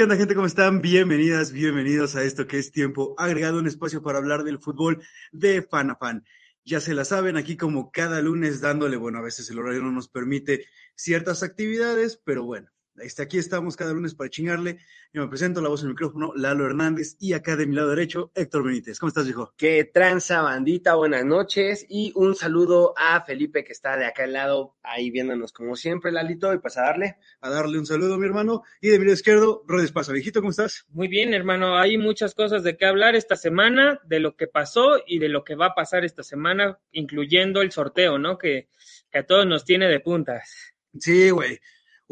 Qué onda gente, ¿cómo están? Bienvenidas, bienvenidos a esto que es tiempo agregado, un espacio para hablar del fútbol de fan a fan. Ya se la saben, aquí como cada lunes dándole, bueno, a veces el horario no nos permite ciertas actividades, pero bueno, este, aquí estamos cada lunes para chingarle. Yo me presento, la voz en el micrófono, Lalo Hernández, y acá de mi lado derecho, Héctor Benítez. ¿Cómo estás, hijo? Que tranza, bandita, buenas noches, y un saludo a Felipe que está de acá al lado, ahí viéndonos como siempre, Lalito, y pues a darle. A darle un saludo, mi hermano. Y de mi lado izquierdo, Rodes Paso. Viejito, ¿cómo estás? Muy bien, hermano. Hay muchas cosas de qué hablar esta semana, de lo que pasó y de lo que va a pasar esta semana, incluyendo el sorteo, ¿no? Que, que a todos nos tiene de puntas. Sí, güey.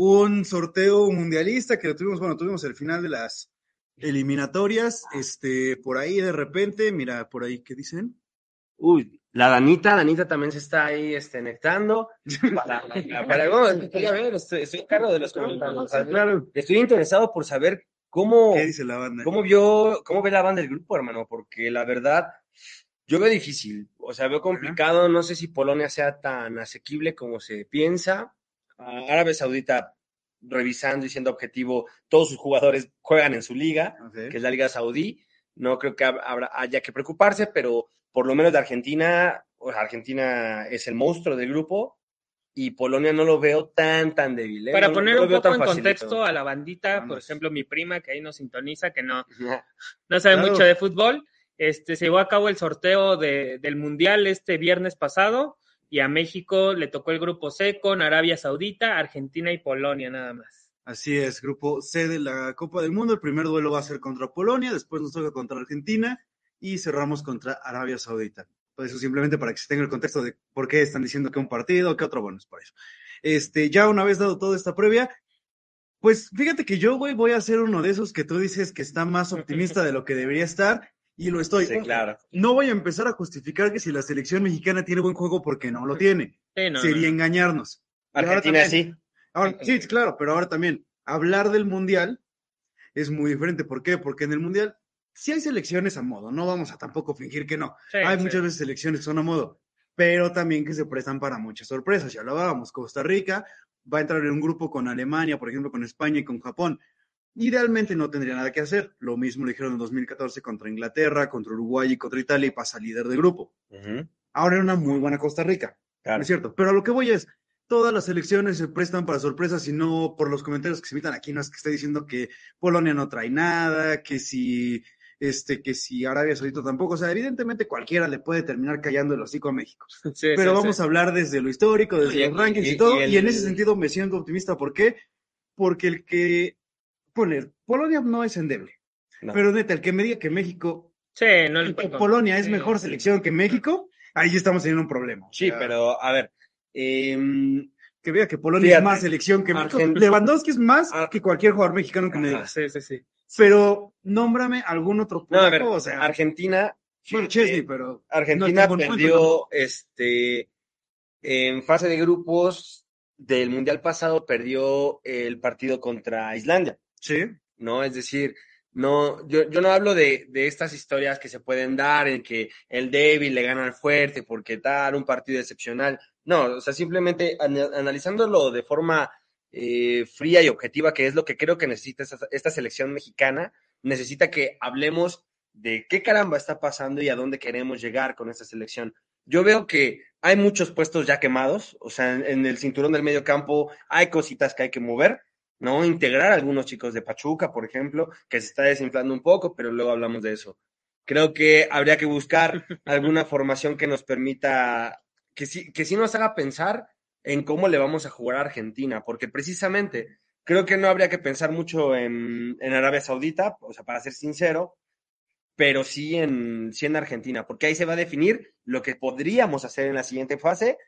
Un sorteo mundialista que lo tuvimos, bueno, tuvimos el final de las eliminatorias. Este, por ahí de repente, mira, por ahí, ¿qué dicen? Uy, la Danita, Danita también se está ahí este, conectando. Para, para, bueno, quería ver, estoy, estoy a cargo de los comentarios. Claro. Estoy interesado por saber cómo, ¿Qué dice la banda? cómo vio, cómo ve la banda del grupo, hermano, porque la verdad, yo veo difícil, o sea, veo complicado, no sé si Polonia sea tan asequible como se piensa. Árabe Saudita, revisando y siendo objetivo, todos sus jugadores juegan en su liga, que es la Liga Saudí. No creo que hab- habrá, haya que preocuparse, pero por lo menos de Argentina, o sea, Argentina es el monstruo del grupo y Polonia no lo veo tan, tan débil. ¿eh? Para No- poner no un poco en facilito. contexto a la bandita, por ejemplo, mi prima que ahí nos sintoniza, que no, no sabe Claro. mucho de fútbol, este, se llevó a cabo el sorteo de- del Mundial este viernes pasado y a México le tocó el grupo C con Arabia Saudita, Argentina y Polonia nada más. Así es, grupo C de la Copa del Mundo. El primer duelo va a ser contra Polonia, después nos toca contra Argentina y cerramos contra Arabia Saudita. Por eso simplemente para que se tenga el contexto de por qué están diciendo que un partido, que otro, bueno, es por eso. Este, ya una vez dado toda esta previa, pues fíjate que yo, güey, voy a ser uno de esos que tú dices que está más optimista de lo que debería estar y lo estoy. Sí, claro. No voy a empezar a justificar que si la selección mexicana tiene buen juego porque no lo tiene. Sí, no, Sería no, no. engañarnos. Ahora Argentina también- sí. Ahora, sí, claro, pero ahora también, hablar del Mundial es muy diferente. ¿Por qué? Porque en el Mundial sí hay selecciones a modo, no vamos a tampoco fingir que no. Sí, hay sí. muchas veces selecciones que son a modo, pero también que se prestan para muchas sorpresas. Ya lo hablábamos, Costa Rica va a entrar en un grupo con Alemania, por ejemplo, con España y con Japón. Idealmente no tendría nada que hacer. Lo mismo lo dijeron en 2014 contra Inglaterra, contra Uruguay y contra Italia y pasa líder de grupo. Ahora era una muy buena Costa Rica. claro. Es cierto, pero a lo que voy es, todas las elecciones se prestan para sorpresas y no por los comentarios que se emitan aquí, no es que esté diciendo que Polonia no trae nada, que si, este, que si Arabia Saudita tampoco, o sea, evidentemente cualquiera le puede terminar callando el hocico a México. Sí, Pero sí, vamos sí. a hablar desde lo histórico, desde Y- los rankings y, y- todo, y el- y en ese sentido me siento optimista, ¿por qué? Porque el que, poner, Polonia no es endeble, No. pero neta, el que me diga que México, Sí, no le que Polonia es sí, mejor selección que México, ahí estamos teniendo un problema. Sí, pero a ver. em, que vea que Polonia Fíjate, es más selección que México. Argent- Lewandowski es más Ar- que cualquier jugador mexicano que me Ajá. digas. Sí, sí, sí. Pero nómbrame algún otro no, a ver, polaco, o sea, Argentina. bueno, eh, Chesney, pero Argentina momento, perdió este en fase de grupos del Mundial pasado perdió el partido contra Islandia, sí, ¿no? Es decir, no, yo, yo no hablo de, de estas historias que se pueden dar en que el débil le gana al fuerte porque tal, un partido excepcional. No, o sea, simplemente ana- analizándolo de forma eh, fría y objetiva, que es lo que creo que necesita esta, esta selección mexicana, necesita que hablemos de qué caramba está pasando y a dónde queremos llegar con esta selección. Yo veo que hay muchos puestos ya quemados, o sea, en, en el cinturón del medio campo hay cositas que hay que mover, ¿no? Integrar a algunos chicos de Pachuca, por ejemplo, que se está desinflando un poco, pero luego hablamos de eso. Creo que habría que buscar alguna formación que nos permita, que sí, que sí nos haga pensar en cómo le vamos a jugar a Argentina, porque precisamente Creo que no habría que pensar mucho en, en Arabia Saudita, o sea, para ser sincero, pero sí en, sí en Argentina, porque ahí se va a definir lo que podríamos hacer en la siguiente fase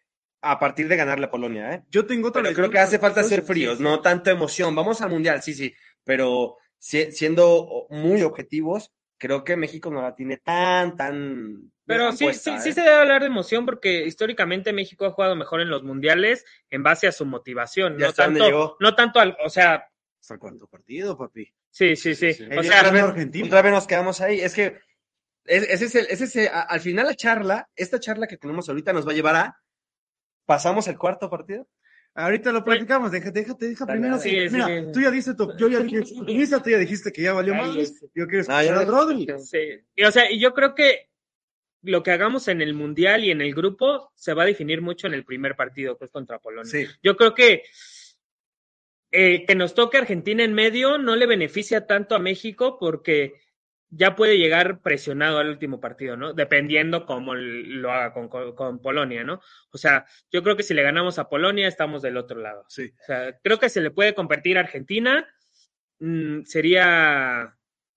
a partir de ganar la Polonia, ¿eh? Yo tengo otra Pero creo que hace falta ser Sí, fríos, sí. no tanto emoción. Vamos al mundial, sí, sí, pero si- siendo muy objetivos, creo que México no la tiene tan, tan. Pero sí, puesta, sí, sí ¿eh? se debe hablar de emoción porque históricamente México ha jugado mejor en los mundiales en base a su motivación, Ya no tanto, no tanto al, o sea, Hasta el cuarto partido, papi. sí, sí, sí. sí. O Ahí sea, ganó vez- Argentina. Otra vez nos quedamos ahí. Es que es- ese es el, ese es el- al final la charla, esta charla que tenemos ahorita nos va a llevar a pasamos el cuarto partido. Ahorita lo platicamos, déjate, déjate, deja primero. Sí, Mira, sí, sí. tú ya diste tu, yo ya dije, Lisa, tú ya dijiste que ya valió más. Yo quiero escuchar a no- Rodri. Sí. Y, o sea, y yo creo que lo que hagamos en el mundial y en el grupo se va a definir mucho en el primer partido, que es contra Polonia. Sí. Yo creo que eh, que nos toque Argentina en medio no le beneficia tanto a México porque ya puede llegar presionado al último partido, ¿no? Dependiendo cómo lo haga con, con- con Polonia, ¿no? O sea, yo creo que si le ganamos a Polonia estamos del otro lado. Sí. O sea, creo que se le puede competir a Argentina. Mm, sería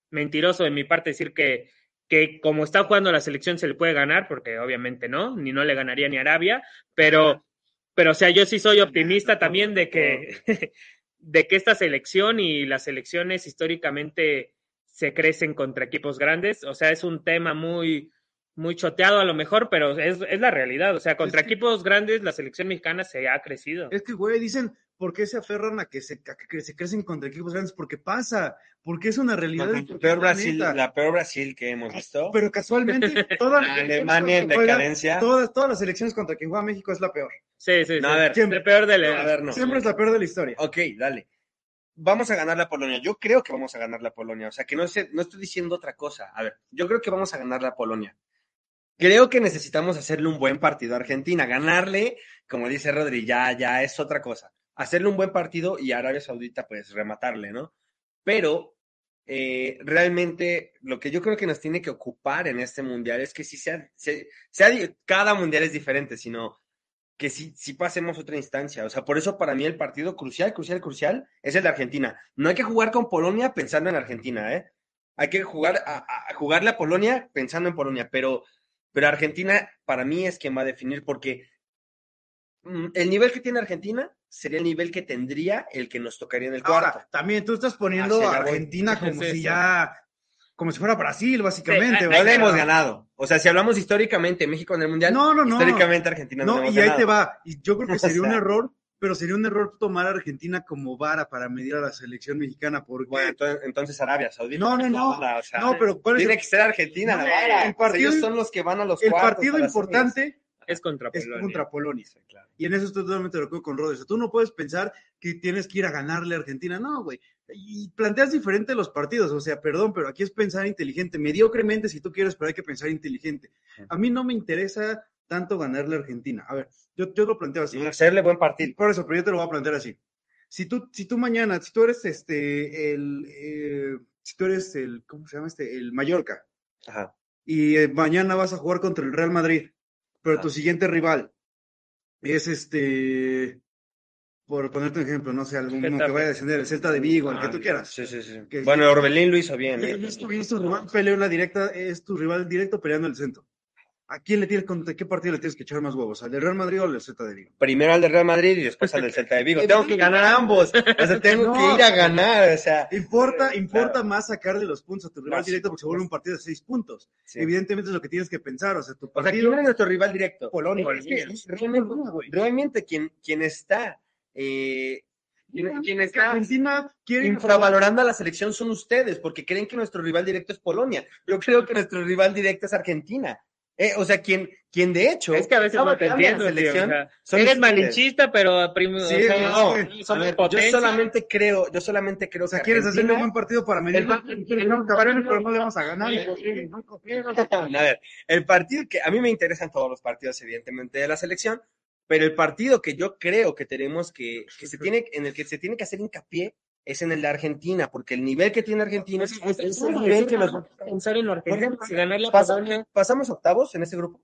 mentiroso de mi parte decir que, que como está jugando la selección se le puede ganar, porque obviamente no, ni no le ganaría ni Arabia, pero, pero o sea, yo sí soy optimista también de que, de que esta selección y las selecciones históricamente se crecen contra equipos grandes. O sea, es un tema muy, muy choteado a lo mejor, pero es, es la realidad. O sea, contra Es que- equipos grandes la selección mexicana se ha crecido. Es que, güey, dicen, ¿por qué se aferran a que se, a que se crecen contra equipos grandes? Porque pasa, porque es una realidad. La del peor Brasil, la peor Brasil que hemos visto. Pero casualmente, toda La Alemania en decadencia. Todas, todas las selecciones contra quien juega México es la peor. Sí, sí, No, sí. a ver, Siempre peor de la... a ver, no. Siempre es la peor de la historia. Ok, dale. Vamos a ganar la Polonia. Yo creo que vamos a ganar la Polonia. O sea, que no, sé, no estoy diciendo otra cosa. A ver, yo creo que vamos a ganar la Polonia. Creo que necesitamos hacerle un buen partido a Argentina. Ganarle, como dice Rodri, ya, ya es otra cosa. Hacerle un buen partido y Arabia Saudita, pues, rematarle, ¿no? Pero eh, realmente lo que yo creo que nos tiene que ocupar en este mundial es que si se- sea, cada mundial es diferente, sino que sí, sí pasemos otra instancia. O sea, por eso para mí el partido crucial, crucial, crucial es el de Argentina. No hay que jugar con Polonia pensando en Argentina, ¿eh? Hay que jugar a, a jugarle a Polonia pensando en Polonia, pero, pero Argentina para mí es quien va a definir porque mm, el nivel que tiene Argentina sería el nivel que tendría el que nos tocaría en el cuarto. Ahora, también tú estás poniendo a. Argentina como Sí, si sí. ya, como si fuera Brasil, básicamente. Sí, güey. no le hemos ganado. O sea, si hablamos históricamente México en el Mundial, No, no, no. históricamente Argentina no, No, le hemos y ahí ganado. te va. Y yo creo que sería un error, pero sería un error tomar a Argentina como vara para medir a la selección mexicana. Porque Bueno, entonces, entonces Arabia Saudita. No, no, no. o sea, no, pero ¿cuál es Tiene el, que ser Argentina, No, la vara. el partido- Ellos son los que van a los el cuartos, partido importante? Es contra Es Polonia. contra Polonia. Claro. Y en eso estoy totalmente de acuerdo con. O sea, tú no puedes pensar que tienes que ir a ganarle a Argentina. No, güey. Y planteas diferente los partidos. O sea, perdón, pero aquí es pensar inteligente. Mediocremente, si tú quieres, pero hay que pensar inteligente. A mí no me interesa tanto ganarle a Argentina. A ver, yo, yo lo planteo así. Y hacerle buen partido. Por eso, pero yo te lo voy a plantear así. Si tú, si tú mañana, si tú eres este, el, eh, si tú eres el, ¿cómo se llama este? El Mallorca, Ajá. y eh, mañana vas a jugar contra el Real Madrid, pero tu siguiente rival es este, por ponerte un ejemplo, no sé, alguno que vaya a descender, el Celta de Vigo, el que Ah, tú quieras. Sí, sí, sí. Que- Bueno, Orbelín lo hizo bien. ¿eh? Es tu, es tu rival peleó en la directa, es tu rival directo peleando el centro. ¿A quién le tienes, contra qué partido le tienes que echar más huevos? ¿Al del Real Madrid o al del Celta de Vigo? Primero al de Real Madrid y después al del Celta de Vigo. Tengo que ganar a ambos. O sea, tengo No. que ir a ganar. O sea, Importa, importa Claro. más sacarle los puntos a tu rival No, directo porque se vuelve un partido de seis puntos. sí. Evidentemente es lo que tienes que pensar. O sea, tu O sea, partido ¿quién es nuestro rival directo? Polonia. Es que realmente, realmente quien, quien está, eh, quien, quien Que está Argentina quiere infravalorando a la selección son ustedes, porque creen que nuestro rival directo es Polonia. Yo creo que nuestro rival directo es Argentina. Eh, o sea, quien, quien de hecho. Es que a veces no te entiendo, tío, selección o sea, son Eres ustedes. malinchista, pero prim- Sí, o sea, no, ver, yo solamente creo, yo solamente creo O sea, que quieres hacerle un buen partido para medir. El pa- pero no le vamos a ganar. A ver, el partido que a mí me interesan todos los partidos, evidentemente, de la selección, pero el partido que yo creo que tenemos que, que se tiene, en el que se tiene que hacer hincapié es en el de Argentina, porque el nivel que tiene Argentina es, es- es el nivel que nos pensar en lo argentino, si ganar la Polonia, pasamos octavos en ese grupo.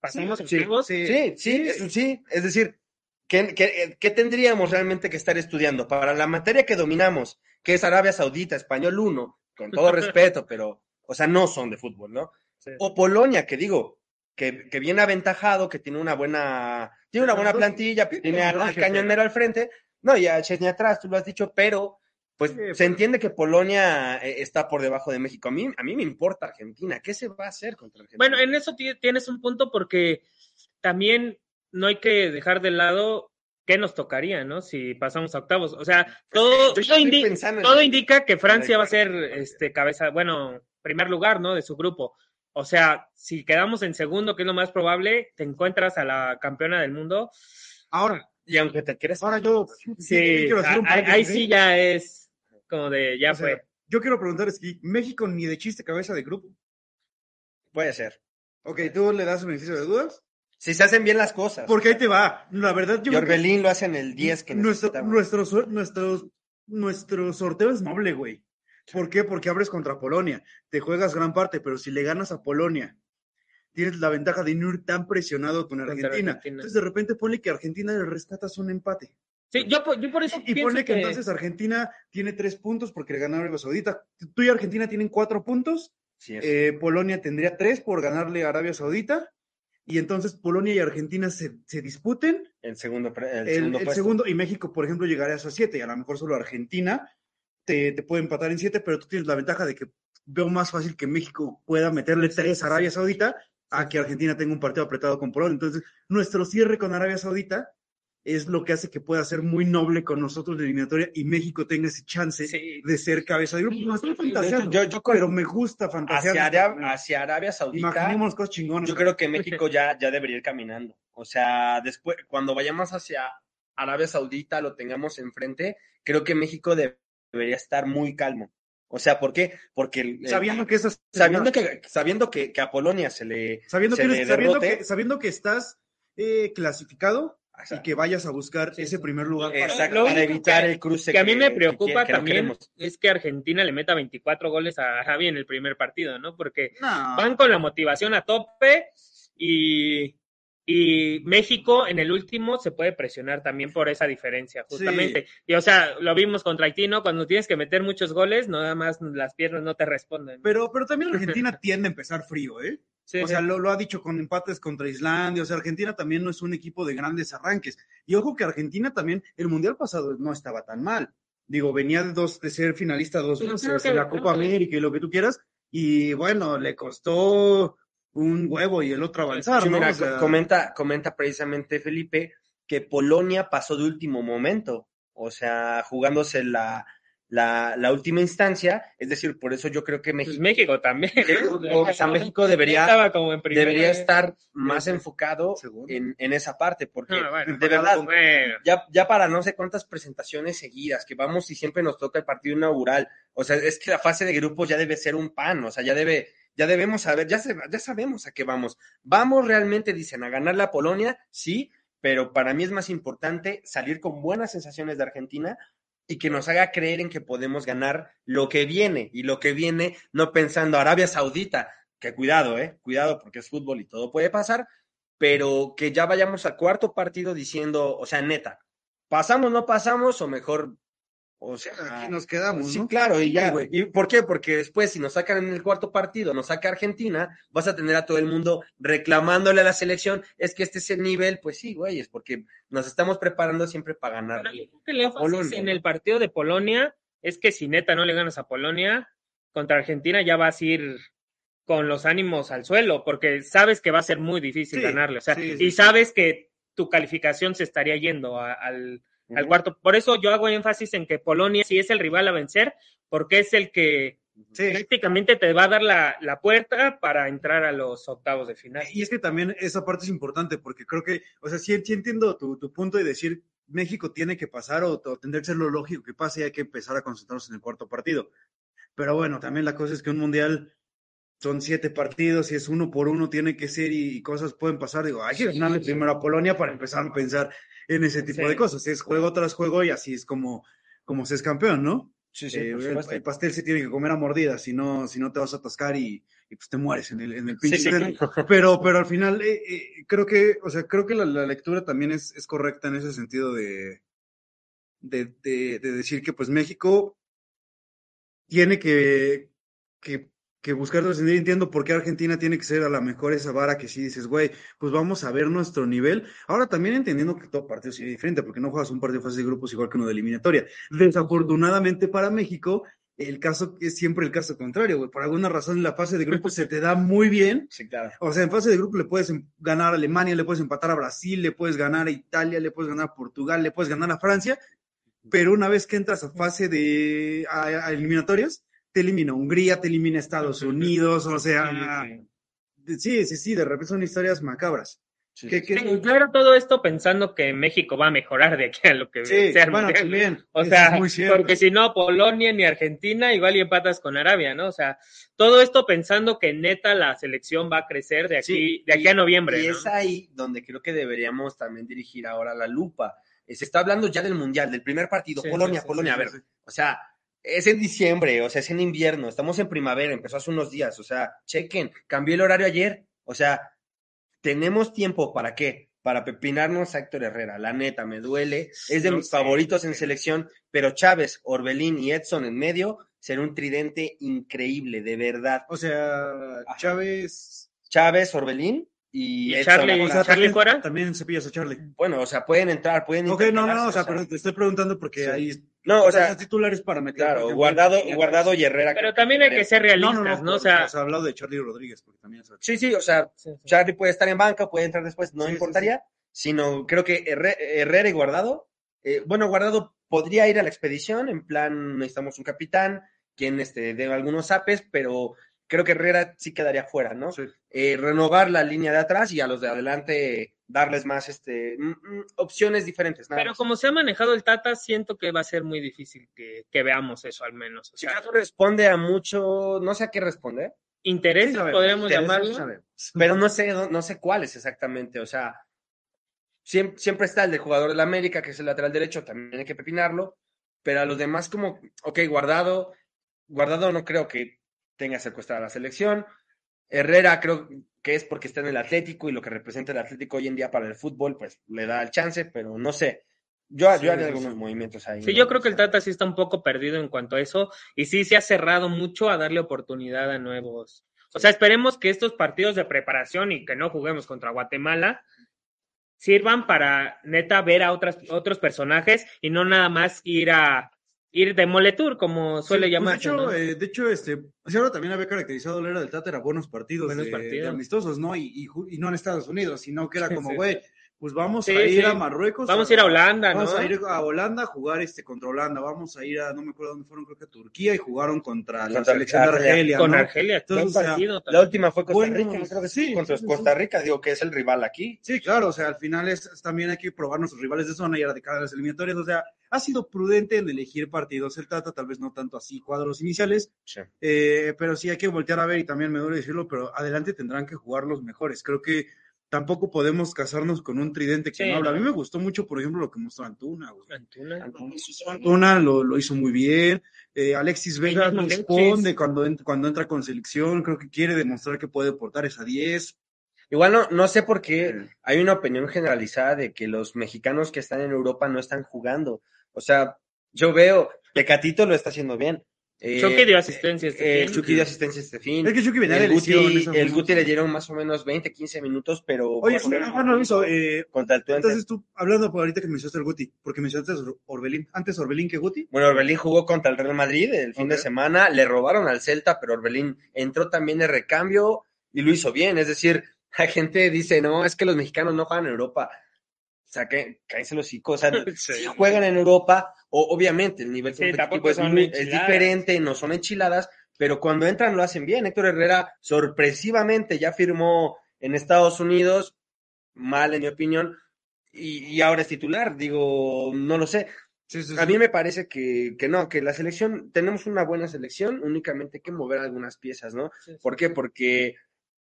pasamos Sí, octavos. Sí, sí, es- sí, es decir, ¿qué, qué, qué tendríamos realmente que estar estudiando? Para la materia que dominamos, que es Arabia Saudita, Español 1, con todo respeto, pero, o sea, no son de fútbol, ¿no? O Polonia, que digo, que, que viene aventajado, que tiene una buena, tiene una buena plantilla, tiene al, cañonero al frente, no, y a Chesney atrás, tú lo has dicho, pero pues Sí, se pero- entiende que Polonia eh, está por debajo de México. A mí, a mí me importa Argentina. ¿Qué se va a hacer contra Argentina? Bueno, en eso ti- tienes un punto porque también no hay que dejar de lado qué nos tocaría, ¿no? Si pasamos a octavos. O sea, todo, todo, indi- indica que Francia va a ser este, cabeza, bueno, primer lugar, ¿no? De su grupo. O sea, si quedamos en segundo, que es lo más probable, te encuentras a la campeona del mundo. Ahora, Y aunque te quieras... ahora yo Sí, quiero hacer un ahí, ahí sí ya es como de, ya O sea, fue. Yo quiero preguntar, es que México ni de chiste cabeza de grupo. Puede ser. Ok, ¿tú le das el beneficio de dudas? Si se hacen bien las cosas. Porque ahí te va. La verdad, yo Y creo que Orbelín lo hace en el 10 que nuestro, nuestro, nuestro, nuestro sorteo es noble, güey. ¿Por qué? Porque abres contra Polonia. Te juegas gran parte, pero si le ganas a Polonia, tienes la ventaja de no ir tan presionado con Argentina. Argentina. Entonces, de repente, ponle que Argentina le rescatas un empate. Sí, yo, por- yo por eso Y ponle que, que- entonces Argentina tiene tres puntos porque le ganaron Arabia Saudita. Tú y Argentina tienen cuatro puntos. Sí, Eh, Polonia tendría tres por ganarle a Arabia Saudita. Y entonces Polonia y Argentina se, se disputen. el segundo, el segundo el segundo, y México, por ejemplo, llegaría a esos siete. Y a lo mejor solo Argentina te, te puede empatar en siete, pero tú tienes la ventaja de que veo más fácil que México pueda meterle tres a Arabia Saudita a que Argentina tenga un partido apretado con Polonia. Entonces, nuestro cierre con Arabia Saudita es lo que hace que pueda ser muy noble con nosotros la eliminatoria y México tenga ese chance Sí. de ser cabeza de grupo. No estoy fantaseando, yo- yo pero me gusta fantasear. hacia, Arabia, hacia Arabia Saudita, Imaginemos cosas chingonas. yo creo que México ya, ya debería ir caminando. O sea, después, cuando vayamos hacia Arabia Saudita, lo tengamos enfrente, creo que México de- debería estar muy calmo. O sea, ¿por qué? Porque el- sabiendo que esas sabiendo que, sabiendo que, que a Polonia se le, sabiendo se que, le eres- sabiendo derrote, que, sabiendo que estás eh, clasificado o sea, y que vayas a buscar Sí, ese primer lugar. para- exacto, evitar que- el cruce que a mí me preocupa no también es que Argentina le meta 24 goles a Arabia en el primer partido, ¿no? Porque No. van con la motivación a tope y, y México en el último se puede presionar también por esa diferencia, justamente. Y o sea, lo vimos contra Haití, ¿no? Cuando tienes que meter muchos goles, nada más las piernas no te responden. Pero, pero también Argentina tiende a empezar frío, ¿eh? Sí, o sí. sea, lo, lo ha dicho con empates contra Islandia. O sea, Argentina también no es un equipo de grandes arranques. Y ojo que Argentina también, el mundial pasado no estaba tan mal. Digo, venía de, dos, de ser finalista dos veces en la Copa América y lo que tú quieras. Y bueno, le costó un huevo y el otro avanzar, Sí, ¿no? mira, O sea, comenta, comenta precisamente Felipe que Polonia pasó de último momento, o sea, jugándose la, la, la última instancia, es decir, por eso yo creo que Pues México, México también. o sea, México debería, como en debería estar más enfocado en, en esa parte, porque Ah, bueno. de verdad, Bueno, ya, ya para no sé cuántas presentaciones seguidas, que vamos y siempre nos toca el partido inaugural, o sea, es que la fase de grupos ya debe ser un pan, o sea, ya debe, ya debemos saber, ya, se- ya sabemos a qué vamos. Vamos realmente, dicen, a ganar la Polonia, sí, pero para mí es más importante salir con buenas sensaciones de Argentina y que nos haga creer en que podemos ganar lo que viene, y lo que viene no pensando Arabia Saudita, que cuidado, eh, cuidado porque es fútbol y todo puede pasar, pero que ya vayamos al cuarto partido diciendo, o sea, neta, pasamos, no pasamos, o mejor, o sea, Aquí nos quedamos, sí, ¿no? claro, y ya, güey. ¿y por qué? Porque después, si nos sacan en el cuarto partido, nos saca Argentina, vas a tener a todo el mundo reclamándole a la selección, es que este es el nivel, pues sí, güey, es porque nos estamos preparando siempre para ganar. Pero yo creo que el énfasis Polonia, en el partido de Polonia es que si neta no le ganas a Polonia, contra Argentina ya vas a ir con los ánimos al suelo, porque sabes que va a ser muy difícil Sí, ganarle. O sea, sí, sí, y sí. sabes que tu calificación se estaría yendo a- al, al cuarto. Por eso yo hago énfasis en que Polonia sí es el rival a vencer, porque es el que Sí. prácticamente te va a dar la, la puerta para entrar a los octavos de final. Y es que también esa parte es importante porque creo que, o sea, sí, sí entiendo tu, tu punto de decir México tiene que pasar o, o tendría que ser lo lógico que pase y hay que empezar a concentrarnos en el cuarto partido. Pero bueno, también la cosa es que un mundial son siete partidos y es uno por uno, tiene que ser y, cosas pueden pasar. Digo, hay que ganarle primero a Polonia para empezar a pensar en ese tipo Sí. de cosas. Es juego tras juego y así es como, como se es campeón, ¿no? Sí, sí, Eh, el, pastel se tiene que comer a mordidas, si no, si no te vas a atascar y, y, pues te mueres en el, en el Sí, pinche. sí, claro. Pero, pero al final, eh, eh, creo que, o sea, creo que la, la lectura también es, es correcta en ese sentido de, de, de, de decir que pues México tiene que, que, que buscar trascender. Entiendo por qué Argentina tiene que ser a la mejor esa vara que sí dices, güey, pues vamos a ver nuestro nivel. Ahora también entendiendo que todo partido sería diferente, porque no juegas un partido de fase de grupos igual que uno de eliminatoria. Desafortunadamente para México, el caso es siempre el caso contrario, güey. Por alguna razón en la fase de grupos se te da muy bien. Sí, claro. O sea, en fase de grupo le puedes em- ganar a Alemania, le puedes empatar a Brasil, le puedes ganar a Italia, le puedes ganar a Portugal, le puedes ganar a Francia, pero una vez que entras a fase de a, a eliminatorias, te elimina Hungría, te elimina Estados Unidos, o sea, sí, sí, sí, de repente son historias macabras. Sí, Que- sí. que- Sí, claro, todo esto pensando que México va a mejorar de aquí a lo que sí, sea bueno, también. O sea, porque si no, Polonia ni Argentina, igual y empatas con Arabia, ¿no? O sea, todo esto pensando que neta la selección va a crecer de aquí, de aquí a noviembre, Y ¿no? es ahí donde creo que deberíamos también dirigir ahora la lupa. Eh, Se está hablando ya del Mundial, del primer partido, Polonia, Polonia, a ver, o sea, es en diciembre, o sea, es en invierno, estamos en primavera, empezó hace unos días, o sea, chequen, cambió el horario ayer, o sea, tenemos tiempo para qué? Para pepinarnos a Héctor Herrera, la neta, me duele, es de No mis sé. favoritos en selección, pero Chávez, Orbelín y Edson en medio será un tridente increíble, de verdad. O sea, Chávez. Chávez, Orbelín y, Y Edson Charlie- O atrás. sea, Charlie también, fuera. también cepillas a Charlie. Bueno, o sea, pueden entrar, pueden Ok, no, no, o sea, pero te estoy preguntando porque Sí. ahí. No, o sea, los titulares para meter. claro, ejemplo, guardado, guardado y Herrera. Pero también hay que ser realistas, no, ¿no? no, O sea, o sea, hablado de Charlie Rodríguez, porque también es Sí, sí, o sea, sí, sí. Charlie puede estar en banca, puede entrar después, no Sí, sí, importaría, sino creo que Herre- Herrera y Guardado, eh, bueno, Guardado podría ir a la expedición, en plan, necesitamos un capitán, quien este, dé algunos apes, pero creo que Herrera sí quedaría fuera, ¿no? Sí. Eh, renovar la línea de atrás y a los de adelante darles más este, mm, mm, opciones diferentes. nada pero más. como se ha manejado el Tata, siento que va a ser muy difícil que, que veamos eso al menos. O Si sea, responde a mucho, no sé a qué responder, interés, Sí, podríamos Intereses, llamarlo. Pero no sé, no, no sé cuáles exactamente. O sea, siempre, siempre está el del jugador de la América, que es el lateral derecho, también hay que pepinarlo. Pero a los demás, como, ok, guardado, guardado no creo que tenga secuestrada la selección. Herrera creo que es porque está en el Atlético y lo que representa el Atlético hoy en día para el fútbol, pues le da el chance, pero no sé. Yo, Sí, yo haría sí, algunos movimientos ahí. Sí, ¿no? yo creo que el Tata sí está un poco perdido en cuanto a eso y sí se ha cerrado mucho a darle oportunidad a nuevos. O sea, esperemos que estos partidos de preparación y que no juguemos contra Guatemala sirvan para neta ver a otras, otros personajes y no nada más ir a ir de moletour como suele Sí, pues, llamarse. de hecho, ¿no? eh, de hecho, este, sí, ahora también había caracterizado la era del Tata, era buenos partidos, Buenos de, partidos. de amistosos, ¿no? Y, y, ju- y no en Estados Unidos, sino que era como, Sí, güey, pues vamos Sí, a ir sí. a Marruecos. Vamos a ir a Holanda, Vamos ¿no? a ir a Holanda a jugar este contra Holanda, vamos a ir a, no me acuerdo dónde fueron, creo que a Turquía y jugaron contra la Contra selección de Argelia. Argelia, Con ¿no? Argelia, Entonces, buen o sea, partido. La última fue Costa Bueno, Rica, creo que sí, contra Costa sí. Rica, digo que es el rival aquí. Sí, claro, o sea, al final es, es- también hay que probar nuestros rivales de zona y ahora de cara a las eliminatorias, o sea, ha sido prudente en elegir partidos el Tata, tal vez no tanto así cuadros iniciales, Sí. Eh, pero sí hay que voltear a ver y también me duele decirlo, pero adelante tendrán que jugar los mejores. Creo que tampoco podemos casarnos con un tridente que Sí, no habla. A mí me gustó mucho, por ejemplo, lo que mostró Antuna. güey. Antuna. Antuna lo, lo hizo muy bien. Eh, Alexis Vega responde cuando, cuando entra con selección. Creo que quiere demostrar que puede portar esa 10. Igual no, no sé por qué hay una opinión generalizada de que los mexicanos que están en Europa no están jugando. O sea, yo veo, Tecatito lo está haciendo bien. Eh, Chucky dio asistencia este eh, fin. Chucky dio asistencia este fin. Es que Chucky venía de el Guti, el Guti le dieron más o menos 20, 15 minutos, pero Oye, no lo hizo. eh, contra el Twente. entonces tú, hablando por ahorita que mencionaste el Guti, porque mencionaste Orbelín. Antes Orbelín que Guti. Bueno, Orbelín jugó contra el Real Madrid el fin de semana, le robaron al Celta, pero Orbelín entró también de recambio y lo hizo bien. Es decir, la gente dice, no, es que los mexicanos no juegan en Europa. O sea, que cállese los hocico. O sea, Sí. sí juegan en Europa, o, obviamente el nivel Sí, competitivo es, muy- es diferente, no son enchiladas, pero cuando entran lo hacen bien. Héctor Herrera sorpresivamente ya firmó en Estados Unidos, mal en mi opinión, y, y ahora es titular. Digo, no lo sé. Sí, sí, A mí me parece que, que no, que la selección, tenemos una buena selección, únicamente hay que mover algunas piezas, ¿no? ¿Por qué? Porque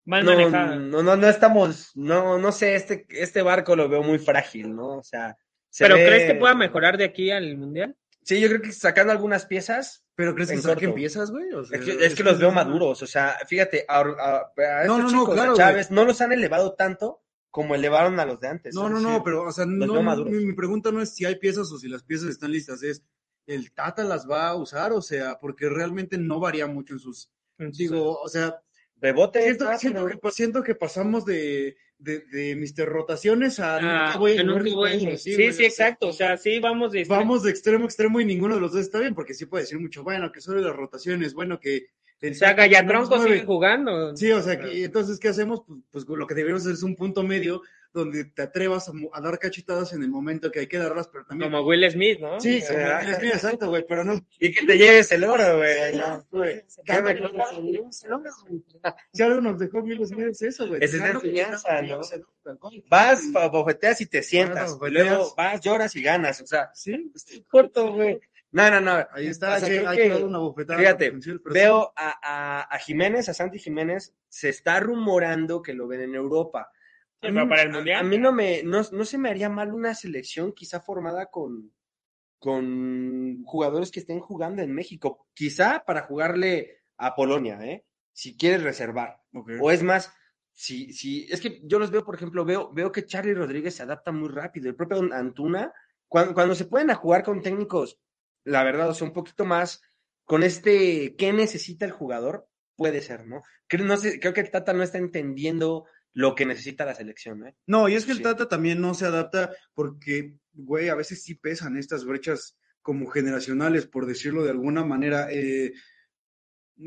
Mal no, manejada. no, no, no estamos, no, no sé, este, este barco lo veo muy frágil, ¿no? O sea, se ¿Pero ve- crees que pueda mejorar de aquí al Mundial? Sí, yo creo que sacando algunas piezas, ¿Pero crees que En saquen piezas, güey? O sea, es que, es que los veo maduros. O sea, fíjate, a, a- a estos No, no, no, chicos, claro, a Chávez, no los han elevado tanto como elevaron a los de antes. No, no, decir, no, pero, o sea, no, mi, mi pregunta no es si hay piezas o si las piezas están listas, es el Tata las va a usar, o sea, porque realmente no varía mucho en sus, digo, o sea, Bebote, siento, siento pero- que, siento que pasamos de, de, de Mr. Rotaciones a Ah, nunca voy a que jugar nunca voy a- ninguno, Sí, sí, exacto. O sea, sí, vamos de Vamos de extremo a extremo y ninguno de los dos está bien, porque sí puede decir mucho, bueno, que sobre las rotaciones, bueno, que... el O sea, Gallatronco sigue jugando. Sí, o sea, que- entonces, ¿qué hacemos? Pues, pues lo que deberíamos hacer es un punto medio donde te atrevas a, dar cachetadas en el momento que hay que darlas, pero también... Como Will Smith, ¿no? Sí, sí, exacto, güey, pero no... Y que te lleves el oro, güey. No, güey. Cada- ¿Qué me- Si algo nos dejó Will Smith es eso, güey. Esa es que enseñanza, ¿no? Vas, bofeteas y te sientas. Vas, y bofeteas. luego vas, lloras y ganas. O sea, Sí, corto, güey. No, no, no. ahí está, O sea, hay, que- creo hay que- que darle una bofetada. fíjate, Veo a, a, a Jiménez, a Santi Jiménez, se está rumorando que lo ven en Europa. Sí, pero para el A- Mundial. A, mí no me, no, no se me haría mal una selección quizá formada con, con jugadores que estén jugando en México. Quizá para jugarle a Polonia, ¿eh? Si quieres reservar. O es más, si, si, es que yo los veo, por ejemplo, veo, veo que Charlie Rodríguez se adapta muy rápido. El propio Antuna, cuando, cuando se pueden a jugar con técnicos, la verdad, o sea, un poquito más con este, ¿qué necesita el jugador? Puede ser, ¿no? Creo, no sé, creo que Tata no está entendiendo lo que necesita la selección, ¿eh? No, y es que el Sí. Tata también no se adapta porque, güey, a veces sí pesan estas brechas como generacionales, por decirlo de alguna manera. Eh,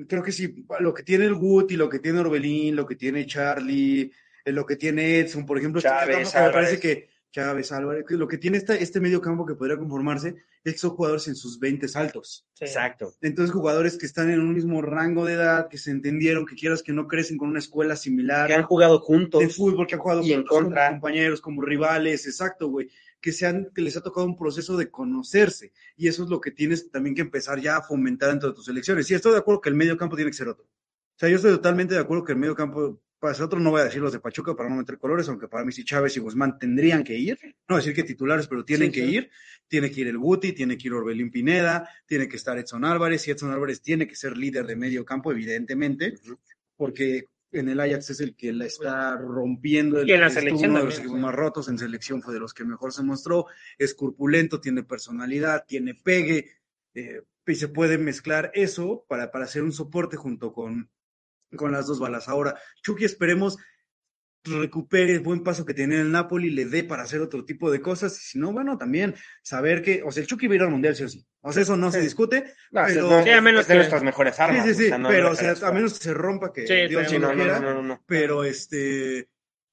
creo que sí, lo que tiene el Guti, lo que tiene Orbelín, lo que tiene Charlie, eh, lo que tiene Edson, por ejemplo, Chávez, que me parece Álvarez. Que Chávez Álvarez, lo que tiene esta, este medio campo que podría conformarse es que son jugadores en sus 20 altos. Sí. Exacto. Entonces, jugadores que están en un mismo rango de edad, que se entendieron, que quieras que no crecen con una escuela similar Que han jugado juntos. de fútbol que han jugado y en como contra. compañeros, como rivales, exacto, güey, que sean, que les ha tocado un proceso de conocerse, y eso es lo que tienes también que empezar ya a fomentar dentro de tus elecciones. Y estoy de acuerdo que el medio campo tiene que ser otro. O sea, yo estoy totalmente de acuerdo que el medio campo para ser otro, no voy a decir los de Pachuca para no meter colores, aunque para mí sí Chávez y Guzmán tendrían que ir, no decir que titulares, pero tienen Sí, que sí. ir, tiene que ir el Guti, tiene que ir Orbelín Pineda, tiene que estar Edson Álvarez, y Edson Álvarez tiene que ser líder de medio campo, evidentemente, porque en el Ajax es el que la está rompiendo. El, Y en la selección uno de los también, equipos sí. más rotos, en selección fue de los que mejor se mostró, es corpulento, tiene personalidad, tiene pegue, eh, y se puede mezclar eso para, para hacer un soporte junto con, con las dos balas. Ahora, Chucky, esperemos recupere el buen paso que en el Napoli, le dé para hacer otro tipo de cosas, y si no, bueno, también saber que, o sea, el Chucky va a ir al Mundial sí o sí, o sea, eso no se discute, No, Pero- no, Sí, a menos es de nuestras mejores armas. sí, sí, sí, o sea, no- pero, o sea, a menos que se rompa, que Sí, Dios Sí, no no, lo no, quiera, no, no, no. pero este,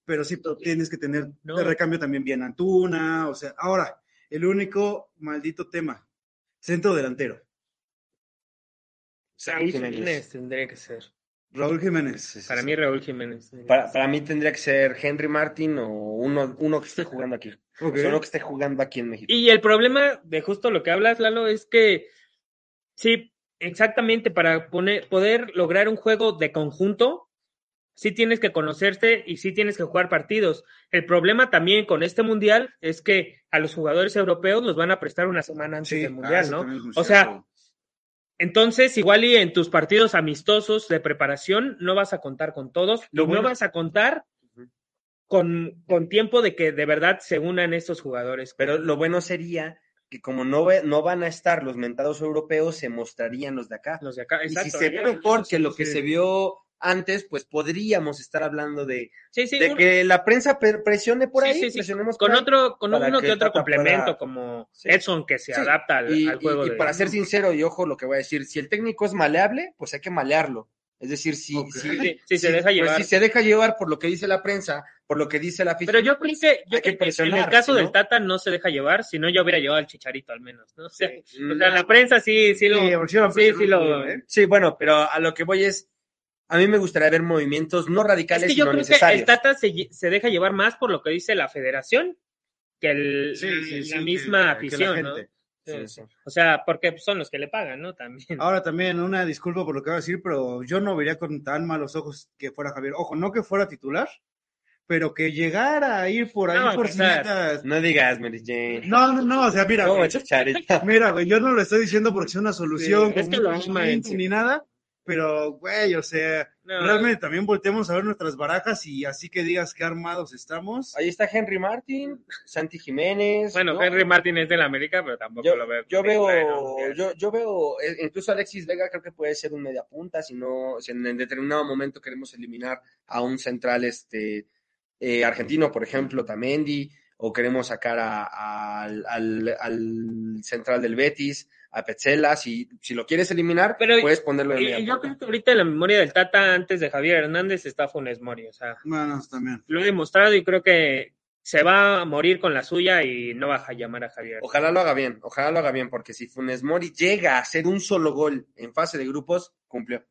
pero sí pero tienes que tener No. de recambio también bien Antuna, o sea, ahora, el único maldito tema, centro delantero. Jiménez tendría que ser. Raúl Jiménez. Para mí, Raúl Jiménez. Para, para mí tendría que ser Henry Martin o uno, uno que esté jugando aquí. Ok. O sea, uno que esté jugando aquí en México. Y el problema de justo lo que hablas, Lalo, es que sí, exactamente, para poner, poder lograr un juego de conjunto, sí tienes que conocerte y sí tienes que jugar partidos. El problema también con este mundial es que a los jugadores europeos los van a prestar una semana antes Sí, del ah, mundial, ¿no? O sea, cierto. Entonces, igual y en tus partidos amistosos de preparación no vas a contar con todos, Lo y bueno- no vas a contar con, con tiempo de que de verdad se unan estos jugadores. Pero lo bueno sería que como no, ve- no van a estar los mentados europeos, se mostrarían los de acá. los de acá, y exacto. si se ve mejor que lo que sí. se vio antes, pues podríamos estar hablando de, Sí, sí, de un- que la prensa pre- presione por Sí, ahí, sí, sí. presionemos con por ahí. otro, con uno que que otro complemento como. Edson que se Sí. adapta al, Y, al juego y- y de para ser sincero, y ojo lo que voy a decir, si el técnico es maleable, pues hay que malearlo. Es decir, si, si, se deja pues, llevar. si se deja llevar por lo que dice la prensa, por lo que dice la afición. Pero yo creo que, yo que en el caso ¿no? del Tata no se deja llevar, si no yo hubiera llevado al Chicharito al menos, ¿no? O sea, o sea, la prensa sí, sí lo, Sí, porque sí lo- sí, sí lo, ¿eh? Sí, bueno, pero a lo que voy es, a mí me gustaría ver movimientos no radicales, Es que yo creo que necesarios. el Tata se, se deja llevar más por lo que dice la federación que el, Sí, sí, la sí, que- misma que la afición, ¿no? gente. Sí, sí. O sea, porque son los que le pagan, ¿no? También. Ahora también, una disculpa por lo que voy a decir, pero yo no vería con tan malos ojos que fuera Javier. Ojo, no que fuera titular, pero que llegara a ir por ahí No por cinetas- No digas, Mary Jane. No, no, no, o sea, mira, ¿Cómo, güey, mira, güey, yo no lo estoy diciendo porque sea una solución, Sí, es que lo ni nada, pero, güey, o sea, No. realmente también volteamos a ver nuestras barajas y así que digas qué armados estamos. Ahí está Henry Martin, Santi Jiménez. Bueno, ¿no? Henry Martin es del América, pero tampoco Yo, lo veo. yo veo, Bueno, yo, yo veo, eh, incluso Alexis Vega creo que puede ser un media punta, si no, si en determinado momento queremos eliminar a un central este eh, argentino, por ejemplo, Tamendi, o queremos sacar a- a- al, al- al central del Betis, a Petzela, si, si lo quieres eliminar, Pero- puedes ponerlo en y yo creo que ahorita en la memoria del Tata, antes de Javier Hernández, está Funes Mori. O sea, Bueno, también. lo he demostrado y creo que se va a morir con la suya y no va a llamar a Javier. Ojalá lo haga bien, ojalá lo haga bien, porque si Funes Mori llega a hacer un solo gol en fase de grupos, cumplió.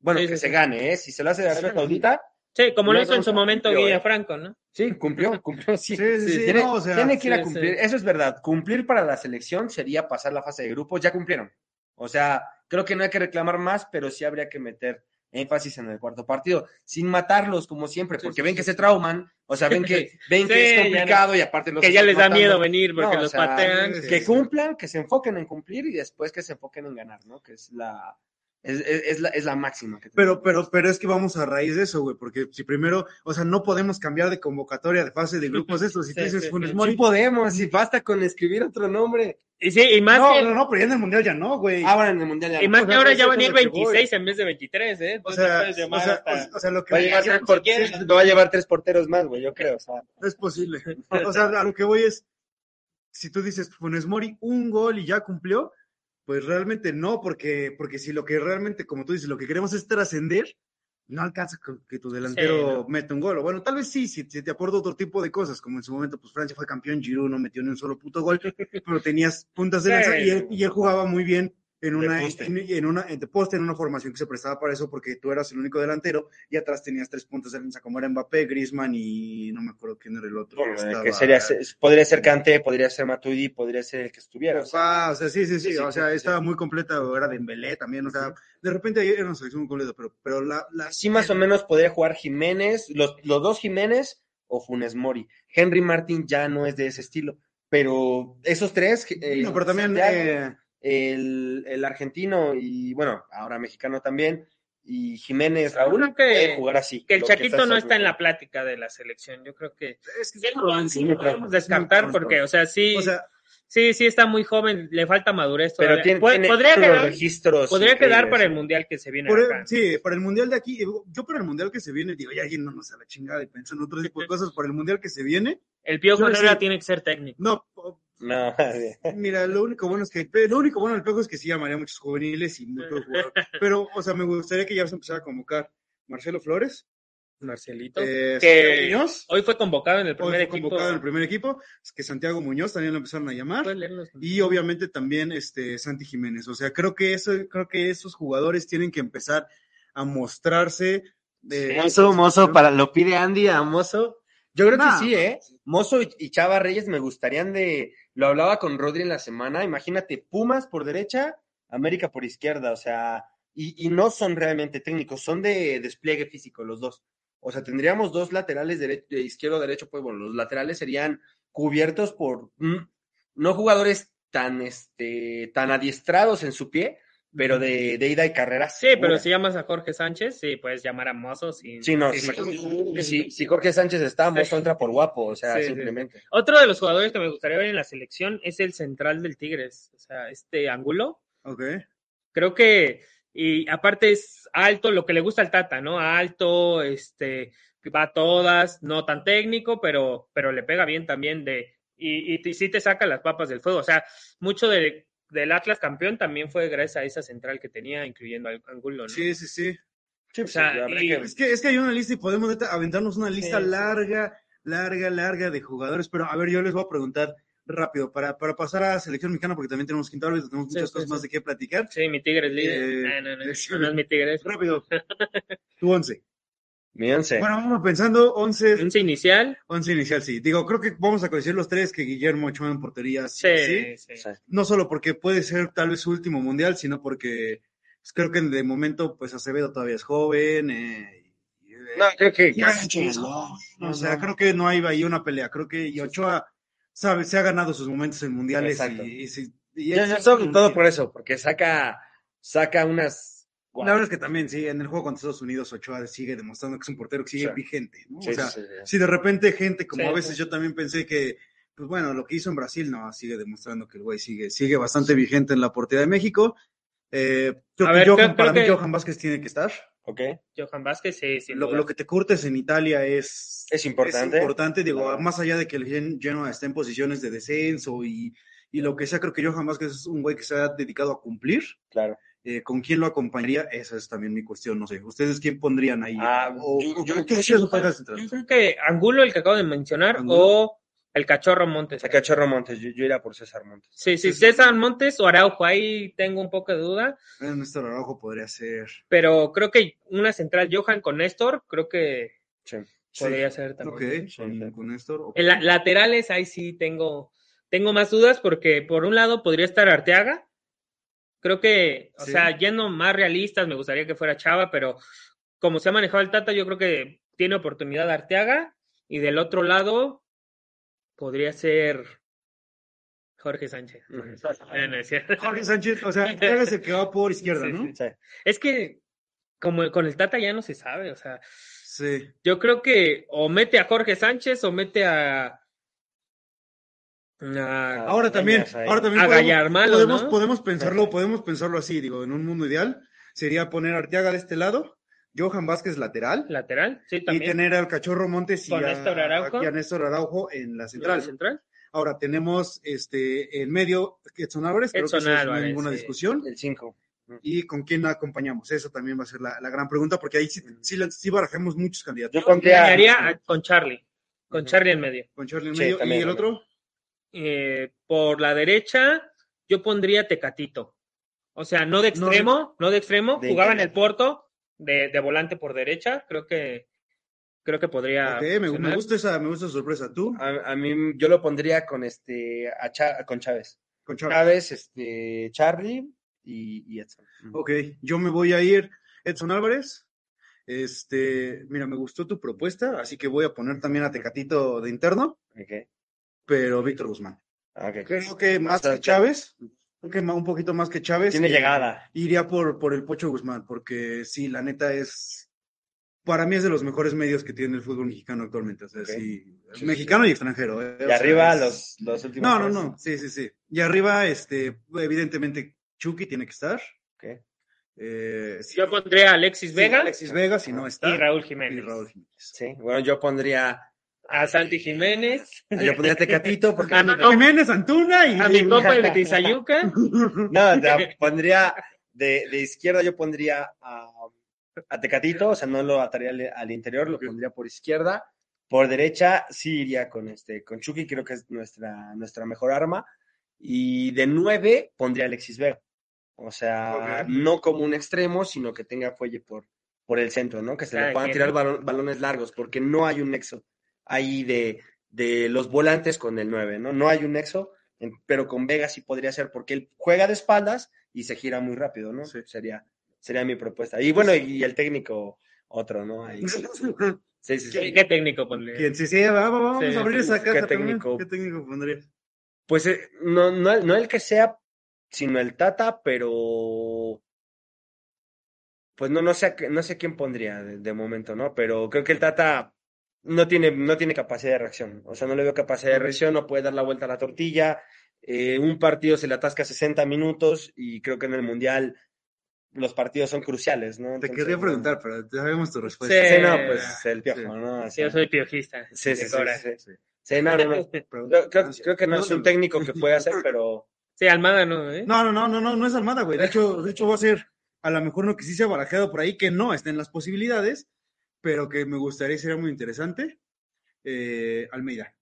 Bueno, Sí, que sí, se sí. gane, ¿eh? Si se lo hace de Arabia Saudita, Sí, como lo hizo en su momento eh. Franco, ¿no? Sí, cumplió, cumplió, sí. Sí, sí, sí, tiene, no, o sea, tiene que ir a cumplir, sí. eso es verdad. Cumplir para la selección sería pasar la fase de grupos, ya cumplieron. O sea, creo que no hay que reclamar más, pero sí habría que meter énfasis en el cuarto partido, sin matarlos como siempre, Sí, porque sí, ven sí. que se trauman, o sea, ven que, ven Sí, que es complicado y aparte los Que ya les da matando. miedo venir porque No, o los sea, patean. que sí. cumplan, que se enfoquen en cumplir y después que se enfoquen en ganar, ¿no? Que es la, es, es- es la, es la máxima. Que Pero, pero, pero es que vamos a raíz de eso, güey, porque si primero, o sea, no podemos cambiar de convocatoria de fase de grupos eso. Si tú dices sí, Funes. Mori, Sí podemos, y basta con escribir otro nombre. Y sí, y más no, que, no, no, pero ya en el mundial ya no, güey. Ahora en el Mundial ya y no. más o que ahora ya van a ir a lo que voy. 26 en vez de 23, ¿eh? o Entonces sea, o sea, hasta- o, o sea, lo que Va a, llevar Si tres por- quieres. va a llevar tres porteros más, güey, yo creo. O sea, es posible. O sea, a lo que voy es, si tú dices Funes Mori, un gol y ya cumplió, pues realmente no, porque, porque si lo que realmente, como tú dices, lo que queremos es trascender, no alcanza que tu delantero Sí, no. meta un gol. O bueno, tal vez sí, si, si te acuerdo otro tipo de cosas, como en su momento, pues Francia fue campeón, Giroud no metió ni un solo puto gol, pero tenías puntas de Sí. lanza y él, y él jugaba muy bien en De una, poste. en, en una, en de poste, en una formación que se prestaba para eso, porque tú eras el único delantero y atrás tenías tres puntas de lanza, como era Mbappé, Griezmann y no me acuerdo quién era el otro. bueno, estaba- que sería, podría ser Kanté, podría ser Matuidi, podría ser el que estuviera. O sea, o sea, sí, sí, sí, o sea, sí, sí. estaba muy completa, era Dembélé también, o sea, de repente era una selección muy completa, pero, pero la, la... sí, más o menos podría jugar Jiménez, los, los dos Jiménez o Funes Mori. Henry Martin ya no es de ese estilo, pero esos tres. eh, No, pero también, Santiago, eh, el, el argentino y, bueno, ahora mexicano también, y Jiménez, Raúl, Creo que- jugar así. que el Chaquito no está en la plática de la selección. Yo creo que es que sí lo sí lo podemos descartar porque, o sea, sí, o sea, sí, sí está muy joven, le falta madurez Pero todavía. tiene, Pu- tiene podría unos quedar, registros. podría quedar para el mundial que se viene por el- acá. sí, para el mundial de aquí, yo para el mundial que se viene, digo, ya yéndonos a la chingada y pensando en otro tipo de cosas, para el mundial que se viene, El Piojo Herrera tiene que ser técnico. no, No, Mira, lo único bueno es que, lo único bueno del Pejo es que sí llamaría a muchos juveniles y muchos jugadores. Pero, o sea, me gustaría que ya se empezara a convocar Marcelo Flores, Marcelito. eh, Que- Muñoz, Hoy fue convocado en el hoy primer fue equipo. convocado en el primer equipo, es que Santiago Muñoz también lo empezaron a llamar. Y obviamente también este Santi Jiménez. O sea, creo que eso, creo que esos jugadores tienen que empezar a mostrarse de Mozo, Mozo, para, lo pide Andy a Mozo. Yo creo Nah. que sí, ¿eh? Mozo y, y Chava Reyes me gustarían de. Lo hablaba con Rodri en la semana. Imagínate, Pumas por derecha, América por izquierda. O sea, y, y no son realmente técnicos, son de despliegue físico los dos. O sea, tendríamos dos laterales, de izquierdo derecho, pues bueno, los laterales serían cubiertos por mm, no jugadores tan, este, tan adiestrados en su pie, pero de, de ida y carrera. Sí, pero si llamas a Jorge Sánchez, sí, puedes llamar a Mozo. sin- Sí, no, sin- si, si, si Jorge Sánchez está, Mozo entra por guapo, o sea, Sí, sí, simplemente. Otro de los jugadores que me gustaría ver en la selección es el central del Tigres, o sea, este Angulo. Ok. Creo que, y aparte es alto, lo que le gusta al Tata, ¿no? Alto, este, va a todas, no tan técnico, pero, pero le pega bien también de, y, y te- sí te saca las papas del fuego. O sea, mucho de, del Atlas campeón también fue gracias a esa central que tenía, incluyendo al Angulo, ¿no? Sí, sí, sí. Sí, O sea, habrá y- Es que, es que hay una lista y podemos aventarnos una lista Sí, sí. larga, larga, larga de jugadores. Pero a ver, yo les voy a preguntar rápido para, para pasar a la selección mexicana, porque también tenemos quinto árbitro, tenemos muchas sí, cosas sí. más de qué platicar. Sí, mi Tigre es líder. Eh, no, no, no, es- no, no es mi Tigre. es Rápido. Tu once. Mi once. Bueno, vamos pensando once, Once inicial. once inicial, sí. Digo, creo que vamos a coincidir los tres que Guillermo Ochoa en portería, sí, Sí, sí. No solo porque puede ser tal vez su último mundial, sino porque pues, creo que de momento, pues Acevedo todavía es joven, eh, y No, creo que Sánchez, no. O sea, creo que no hay ahí una pelea. Creo que y Ochoa sabe, se ha ganado sus momentos en mundiales Exacto. y, y y Yo- es- yo sobre todo por eso, porque saca, saca unas. La verdad es que también, sí, en el juego contra Estados Unidos, Ochoa sigue demostrando que es un portero que sigue Sí. vigente, ¿no? Sí, o sea, sí, sí, sí. si de repente gente, como Sí, a veces sí. yo también pensé que, pues bueno, lo que hizo en Brasil, no, sigue demostrando que el güey sigue, sigue bastante vigente en la portería de México. Eh, creo A que ver, Johan- creo- para creo mí que- Johan Vázquez tiene que estar. Ok. Johan Vázquez, sí, sin Lo, que te curtes en Italia es, Es importante. es importante, digo, Claro. más allá de que el Gen- Genoa esté en posiciones de descenso y, y lo que sea, creo que Johan Vázquez es un güey que se ha dedicado a cumplir. Claro. Eh, ¿Con quién lo acompañaría? Esa es también mi cuestión, no sé. ¿Ustedes quién pondrían ahí? Ah, o, yo- yo- ¿qué? Yo creo que Angulo, el que acabo de mencionar, Angulo. o el Cachorro Montes. Saca Chorro Montes, yo, yo iría por César Montes. Sí, sí, César Montes o Araujo, ahí tengo un poco de duda, Eh, Néstor Araujo podría ser. pero creo que una central Johan con Néstor, creo que Sí. podría ser también. Ok, Sí, con, sí. con Néstor. En la- laterales, ahí sí tengo, tengo más dudas porque por un lado podría estar Arteaga. Creo que, o Sí. sea, yendo más realistas, me gustaría que fuera Chava, pero como se ha manejado el Tata, yo creo que tiene oportunidad Arteaga. Y del otro lado, podría ser Jorge Sánchez. Eh. Jorge Sánchez, o sea, Arteaga es el que va por izquierda, Sí, ¿no? sí. Sí. Es que como con el Tata ya no se sabe, o sea, Sí. yo creo que o mete a Jorge Sánchez o mete a, Ahora también, ahora también A podemos, podemos, ¿no? podemos pensarlo, podemos pensarlo así, digo, en un mundo ideal sería poner a Arteaga de este lado, Johan Vázquez lateral lateral, sí, y también. tener al Cachorro Montes y Con a, Néstor Araujo. y a Néstor Araujo en la ¿Y central. central? Ahora tenemos este en medio Edson Álvarez, creo Edson que es- no hay Álvarez, ninguna sí. discusión. El 5. ¿Y con quién acompañamos? Esa también va a ser la, la gran pregunta, porque ahí sí, sí, la- sí barajamos muchos candidatos. Yo pondría. Haría a- con Charlie, con. Charlie en medio. Con Charlie en Sí, medio. ¿Y el otro? Eh, por la derecha, yo pondría Tecatito. O sea, no de extremo, no de extremo, De jugaba en el Porto, de, de volante por derecha, creo que creo que podría me, gusta esa, me gusta esa sorpresa. ¿Tú? A, a mí, yo lo pondría con este. A Cha- con Chávez. Con Chávez. Chávez, este. Charlie y, y Edson. Ok, yo me voy a ir Edson Álvarez. Este, mira, me gustó tu propuesta, así que voy a poner también a Tecatito de interno, Ok. Pero Víctor Guzmán. Ok. Creo que más que Chávez, creo que un poquito más que Chávez. Tiene eh, llegada. Iría por, por el Pocho Guzmán, porque sí, la neta es, para mí es de los mejores medios que tiene el fútbol mexicano actualmente. O sea, sí, Sí, mexicano y extranjero. eh, Y sea, arriba es- los, los últimos. No, no, no, sí, sí, sí. Y arriba, este, evidentemente, Chucky tiene que estar. Eh, sí, Yo pondría a Alexis sí, Vega Alexis Vega, si no está. y Raúl y Jiménez. Raúl Jiménez. Sí. Bueno, yo pondría. A Santi Jiménez, Yo pondría Tecatito porque. A Jiménez Antuna y a mi compa el de Tizayuca. No, te- pondría de, de izquierda, yo pondría a, a Tecatito, o sea, no lo ataría al, al interior, lo pondría por izquierda. Por derecha, sí iría con este, con Chucky, creo que es nuestra, nuestra mejor arma. Y de nueve pondría a Alexis Vega. O sea, no como un extremo, sino que tenga fuelle por, por el centro, ¿no? Que se le Cada puedan tirar balones largos, porque no hay un nexo ahí de, de los volantes con el 9, ¿no? No hay un nexo, en- pero con Vega sí podría ser, porque él juega de espaldas y se gira muy rápido, ¿no? Sí. Sería, sería mi propuesta. Y bueno, y el técnico, otro, ¿no? Ahí. Sí, sí, sí. ¿Qué, qué técnico pondría? ¿Quién? Sí, sí, va- va- vamos Sí. a abrir esa ¿Qué caja también. técnico? ¿Qué técnico pondrías? Pues eh, no, no, no el que sea, sino el Tata, pero pues no, no sé, qué- no sé quién pondría de, de momento, ¿no? Pero creo que el Tata no tiene, no tiene capacidad de reacción. O sea, no le veo capacidad de reacción, no puede dar la vuelta a la tortilla. Eh, un partido se le atasca 60 minutos y creo que en el Mundial los partidos son cruciales, ¿no? Te Entonces, no. preguntar, pero ya sabemos tu respuesta. Sí. Sí, no, pues el piojo, Sí. ¿no? Sí, yo soy piojista. Sí, sí, sí, sí, sí. Sí, no, no, no. Pero- Creo, creo- sí. creo que no es un técnico que puede hacer, pero Sí, Almada no, ¿eh? No, no, no, no, no, no es Almada, güey. De hecho, de hecho va a ser a lo mejor uno que sí se ha barajeado por ahí, que no está en las posibilidades, pero que me gustaría, sería muy interesante. Eh, Almeida.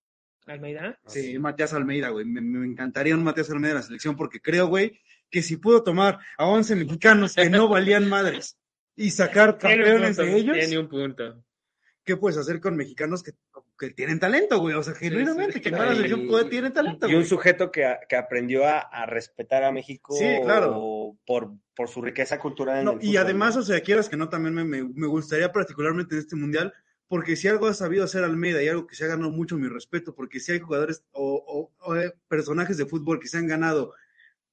Almeida. Sí, Matías Almeida, güey. Me, me encantaría un Matías Almeida en la selección porque creo, güey, que si puedo tomar a 11 mexicanos que no valían madres y sacar campeones punto, de ellos, Tiene un punto. ¿qué puedes hacer con mexicanos que que tienen talento, güey. O sea, genuinamente, sí. que para la selección Y- puede, tienen talento. Y un güey. sujeto que, que aprendió a, a respetar a México Sí, claro. por, por su riqueza cultural. en No, el y fútbol, además, o sea, quieras que no, también me, me, me gustaría particularmente en este mundial, porque si algo ha sabido hacer Almeida y algo que se ha ganado mucho mi respeto, porque si hay jugadores o, o- o, personajes de fútbol que se han ganado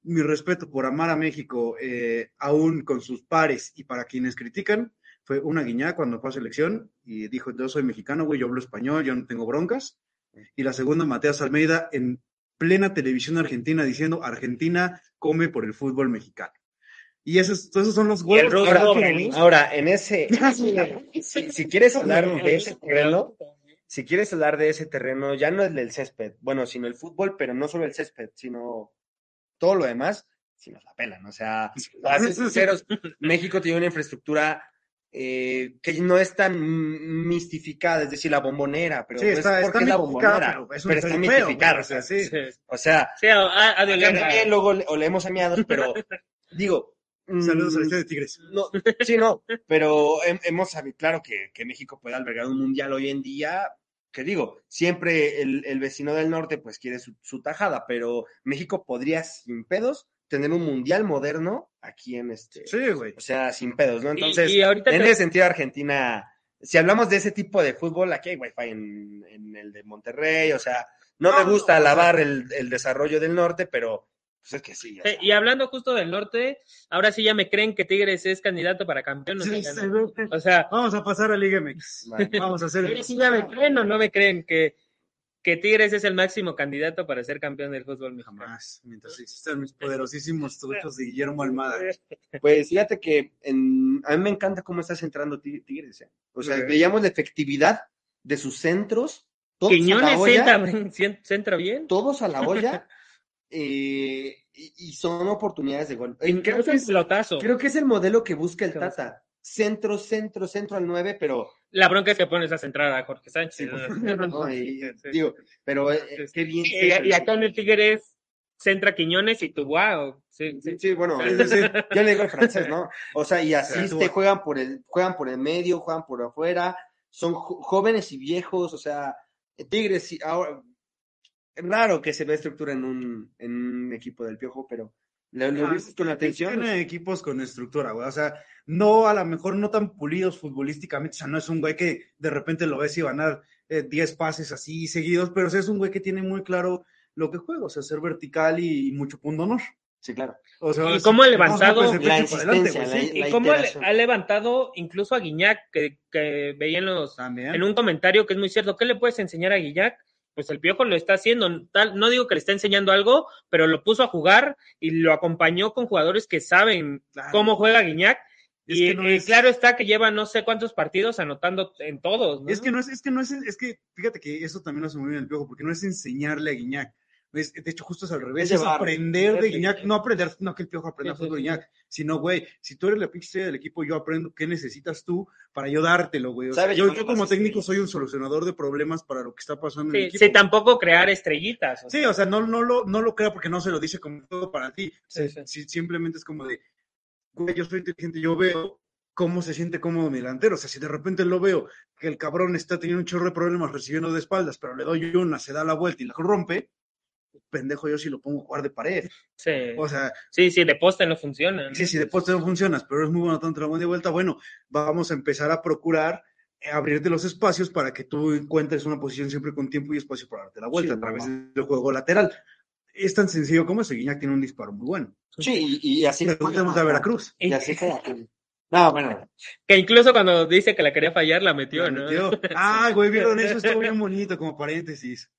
mi respeto por amar a México, eh, aún con sus pares y para quienes critican, fue una guiñá cuando fue a selección y dijo, yo soy mexicano, güey, yo hablo español, yo no tengo broncas. Y la segunda, Mateas Almeida, en plena televisión argentina, diciendo, Argentina come por el fútbol mexicano. Y esos, esos son los el huevos. Ahora. Ahora, en ese, si, si quieres hablar de ese terreno, si quieres hablar de ese terreno, ya no es del césped, bueno, sino el fútbol, pero no solo el césped, sino todo lo demás, si nos la pelan. O sea, para ser sinceros, México tiene una infraestructura eh, que no es tan mistificada, es decir, la bombonera, pero Sí, no está, es porque es la mistificada, bombonera, pero es pero está mistificada. o sea, sí. Sí, O sea, sí, a- a- también luego le- olemos a miados, pero digo. Saludos a mm, la historia de Tigres. no, sí, no, pero hem- hemos sabido, claro que, que México puede albergar un mundial hoy en día, que digo, siempre el, el vecino del norte pues quiere su, su tajada, pero México podría sin pedos tener un mundial moderno aquí en este, Sí, güey. o sea, sin pedos, ¿no? Y- Entonces, y ahorita en te- ese sentido Argentina, si hablamos de ese tipo de fútbol, aquí hay wifi en, en el de Monterrey, o sea, no, No, me gusta no, o sea- alabar el, el desarrollo del norte, pero pues es que sí. sea. y hablando justo del norte, ahora sí ya me creen que Tigres es candidato para campeón. O Sí, o sea, Vamos a pasar a Liga MX. Vale. Vamos a hacer. sí ya me creen o no me creen que, que Tigres es el máximo candidato para ser campeón del fútbol mexicano. Jamás, mientras existan mis poderosísimos truchos de Guillermo Almada. Pues fíjate que en- a mí me encanta cómo está centrando Tig- Tigres. ¿eh? O sea, veíamos la efectividad de sus centros, todos a Quiñones la olla, centra, bien. todos a la olla, eh, y, y son oportunidades de gol. Eh, Creo Creo que es creo que es el modelo que busca el. Tata. Centro, centro, centro al 9, pero La bronca es que pones a centrar a Jorge Sánchez. no, y- Sí. digo, pero eh, qué bien. Y, y acá en el Tigres centra Quiñones y tú, wow. Sí, sí. Bueno, yo le digo al francés, ¿no? O sea, y así Sí. te juegan por el, juegan por el medio, juegan por afuera, son jóvenes y viejos, o sea, Tigres, ahora, es raro que se vea estructura en un, en un equipo del piojo, pero lo, lo Ah, viste con atención. Tiene equipos con estructura, güey. O sea, no a lo mejor no tan pulidos futbolísticamente. O sea, no es un güey que de repente lo ves y van a dar eh, 10 pases así seguidos, pero sí es un güey que tiene muy claro lo que juega, o sea, ser vertical y, y mucho punto honor. Sí, claro. O sea, Y cómo ha levantado la adelante, sí. la- Y cómo ha levantado incluso a Guiñac, que, que veía en, los, También. en un comentario que es muy cierto. ¿Qué le puedes enseñar a Guiñac? Pues el Piojo lo está haciendo. Tal, no digo que le está enseñando algo, pero lo puso a jugar y lo acompañó con jugadores que saben Claro. cómo juega Guiñac. Es y no es- claro está que lleva no sé cuántos partidos anotando en todos. ¿no? Es que no es, es que no es, es que fíjate que eso también lo hace muy bien el piojo, porque no es enseñarle a Guiñac. Es- de hecho, justo es al revés, Es llevar, aprender de Guiñac, no aprender, no que el piojo aprenda Sí, sí, fútbol de sí. Guiñac, sino, güey, si tú eres la pinche estrella del equipo, yo aprendo qué necesitas tú para yo dártelo, güey. O sea, Sabe yo, como técnico soy un solucionador de problemas para lo que está pasando en el equipo. sí, tampoco crear estrellitas. o Sí, o sea, no, no, lo, no lo creo porque no se lo dice como todo para ti. Sí, Sí, sí. sí, simplemente es como de, güey, yo soy inteligente, yo veo cómo se siente cómodo mi delantero. O sea, si de repente lo veo que el cabrón está teniendo un chorro de problemas recibiendo de espaldas, pero le doy una, se da la vuelta y la rompe, pendejo yo si lo pongo a jugar de pared. Sí. O sea, sí, sí, de poste no funciona. ¿no? sí, si de poste no funcionas, pero es muy bueno tanto la buena de vuelta, bueno, vamos a empezar a procurar eh, abrirte los espacios para que tú encuentres una posición siempre con tiempo y espacio para darte la vuelta Sí, a través normal. del juego lateral. Es tan sencillo como eso. Guiñac tiene un disparo muy bueno. Sí, y, y así. Pregúntame a Veracruz. Y así juega. No, bueno, Que incluso cuando dice que la quería fallar, la metió, La ¿no? metió. Ah, güey, vieron eso, estuvo bien bonito, como paréntesis.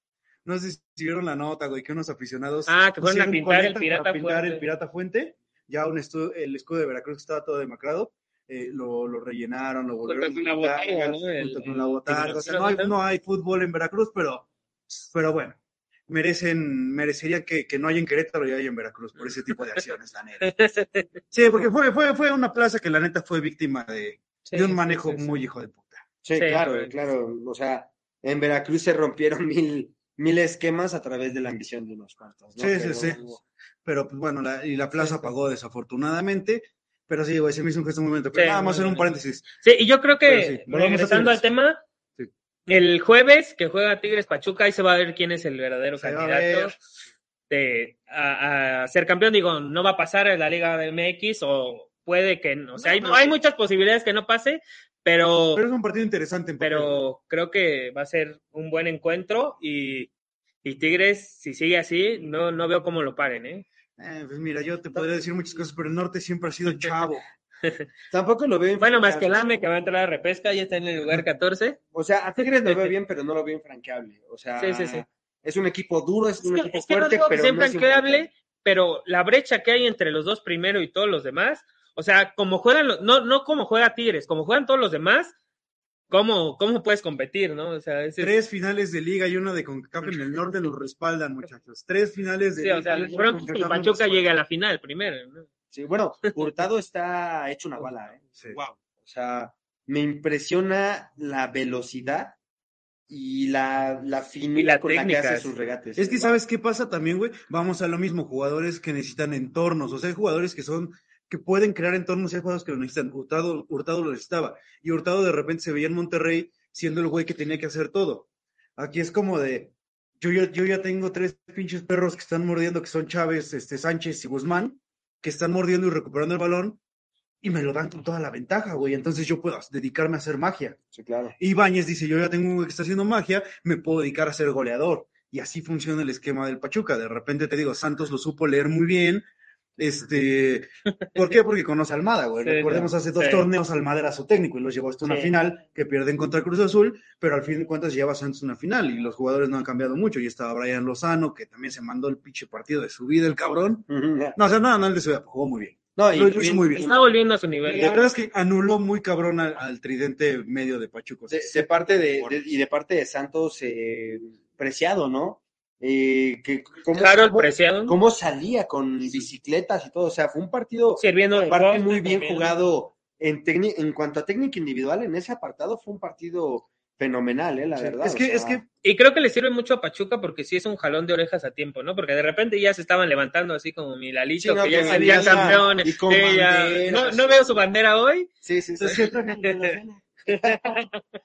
No sé si vieron la nota, güey, que unos aficionados. Ah, que fueron a pintar el Pirata para pintar Fuente. el Pirata Fuente. Ya un estu- el escudo de Veracruz que estaba todo demacrado. eh, lo, lo rellenaron, lo volvieron con la a pintar, botarga, ¿no? El- junto con la botarga. O sea, no hay, no hay fútbol en Veracruz, pero, pero bueno, merecen, merecerían que, que no haya en Querétaro y haya en Veracruz por ese tipo de acciones, la neta. Sí, porque fue, fue, fue una plaza que la neta fue víctima de, Sí, de un manejo sí, sí. muy hijo de puta. sí, Sí, claro, pues. claro. O sea, en Veracruz se rompieron mil, mil esquemas a través de la ambición de unos cuantos. ¿no? Sí, sí, Pero- sí. Pero pues bueno, la- y la plaza pagó desafortunadamente. Pero sí, güey, se me hizo un gesto muy bonito. Pero Sí, nada más muy en un paréntesis. Sí, y yo creo que, sí, a regresando al tema, Sí. El jueves que juega Tigres Pachuca, ahí se va a ver quién es el verdadero Se a candidato de, a, a ser campeón. Digo, no va a pasar en la Liga de MX o puede que no. O sea, hay, No, hay muchas posibilidades que no pase, pero, Pero es un partido interesante. en pero creo que va a ser un buen encuentro y, y Tigres, si sigue así, no, no veo cómo lo paren, ¿eh? Eh, pues mira, yo te podría decir muchas cosas, pero el norte siempre ha sido chavo. Tampoco lo veo Bueno, más que el infranqueable. AME que va a entrar a repesca, ya está en el lugar 14. O sea, a Tigres lo veo bien, pero no lo veo infranqueable. O sea, Sí, sí, sí. es un equipo duro, es Es un que, equipo es que no fuerte, digo que pero no es infranqueable, pero la brecha que hay entre los dos primero y todos los demás, o sea, como juegan, los- no, no como juega Tigres, como juegan todos los demás, ¿cómo, cómo puedes competir, no? O sea, ese es- Tres finales de liga y una de CONCACAF en el norte los respaldan, muchachos. Tres finales de sí, o sea, pronto que Pachuca llegue a la final primero, ¿no? Sí, bueno, Hurtado está hecho una bala, ¿eh? Sí. Wow. O sea, me impresiona la velocidad y la, la finura Y la con la que técnica, hace sus regates. Es que Wow. sabes qué pasa también, güey. Vamos a lo mismo, jugadores que necesitan entornos, o sea, hay jugadores que son que pueden crear entornos, y hay jugadores que lo necesitan. Hurtado, Hurtado lo necesitaba y Hurtado de repente se veía en Monterrey siendo el güey que tenía que hacer todo. Aquí es como de yo ya, yo ya tengo tres pinches perros que están mordiendo, que son Chávez, este Sánchez y Guzmán, que están mordiendo y recuperando el balón y me lo dan con toda la ventaja, güey. Entonces yo puedo dedicarme a hacer magia. Sí, claro. Ibáñez dice, yo ya tengo un güey que está haciendo magia, me puedo dedicar a ser goleador. Y así funciona el esquema del Pachuca. De repente te digo, Santos lo supo leer muy bien. Este, ¿por qué? Porque conoce a Almada, güey. Sí, Recordemos hace dos sí. torneos Almada era su técnico y los llevó hasta una Sí. final que pierden contra Cruz Azul, pero al fin de cuentas lleva Santos una final y los jugadores no han cambiado mucho. Y estaba Brian Lozano, que también se mandó el pinche partido de su vida, el cabrón. No, o sea, no, no, el de su vida, jugó muy bien. No, y, Lo hizo muy bien. Está volviendo a su nivel. La verdad es que anuló muy cabrón al, al tridente medio de Pachuca. O sea, de, de parte de, de- y de parte de Santos eh, Preciado, ¿no? Eh, que cómo, Harold cómo- Preciado, cómo salía con bicicletas y todo, o sea, fue un partido sirviendo aparte muy bien también. jugado en en cuanto a técnica individual en ese apartado fue un partido fenomenal, eh, la Sí, verdad. es o que, sea, es que Y creo que le sirve mucho a Pachuca porque sí es un jalón de orejas a tiempo, ¿no? Porque de repente ya se estaban levantando así como Milalito, Sí, no, que ya que serían campeones. y con banderas. no, no veo su bandera hoy. sí, sí, sí.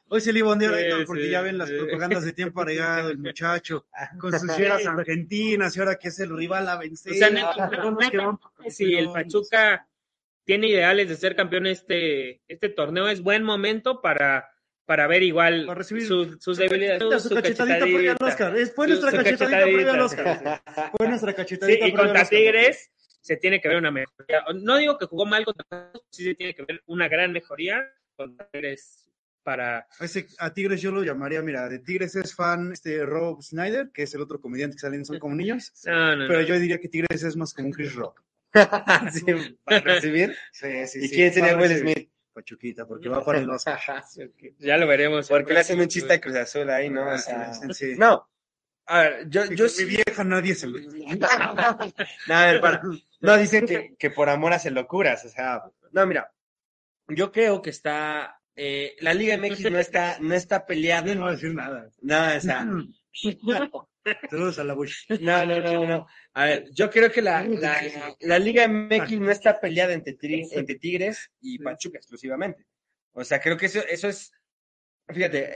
Hoy se le iba a Sí, ¿no? porque sí, ya ven las sí. propagandas de tiempo agregado, el muchacho, con sus fieras argentinas, y ahora que es el rival a vencer. O sea, no Si el. Pachuca tiene ideales de ser campeón este, este torneo, es buen momento para, para ver igual Para recibir sus, sus debilidades. Su su cachetadita previa al cachetadita. Oscar. Es- Fue nuestra cachetadita cachetadita. previa al Oscar. Fue nuestra cachetadita y previa contra. Tigres se tiene que ver una mejoría. No digo que jugó mal contra sí se tiene que ver una gran mejoría contra Tigres para... A, ese- a Tigres yo lo llamaría, mira, de Tigres es fan este Rob Snyder, que es el otro comediante que salen Son como niños. No, no, no. Pero yo diría que Tigres es más como un Chris Rock. Sí, para recibir. Sí, sí, ¿Y sí. quién sería Will Smith? Pachuquita, porque va para el Oscar. Ya lo veremos. Porque le hacen un chiste a Cruz Azul ahí, ¿no? O Ah, sea, sí, sí. no. A ver, yo, yo con sí- mi vieja nadie se lo... No, a ver, para. No, dicen que, que por amor hacen locuras, o sea. No, mira, yo creo que está. eh, la Liga MX no está, no está peleada. Yo no voy a decir nada. No, o sea, Saludos a la Bush. no, no, no, no. A ver, yo creo que la, la, la Liga MX no está peleada entre, Tigres- entre Tigres y Pachuca exclusivamente. O sea, creo que eso, eso es. Fíjate,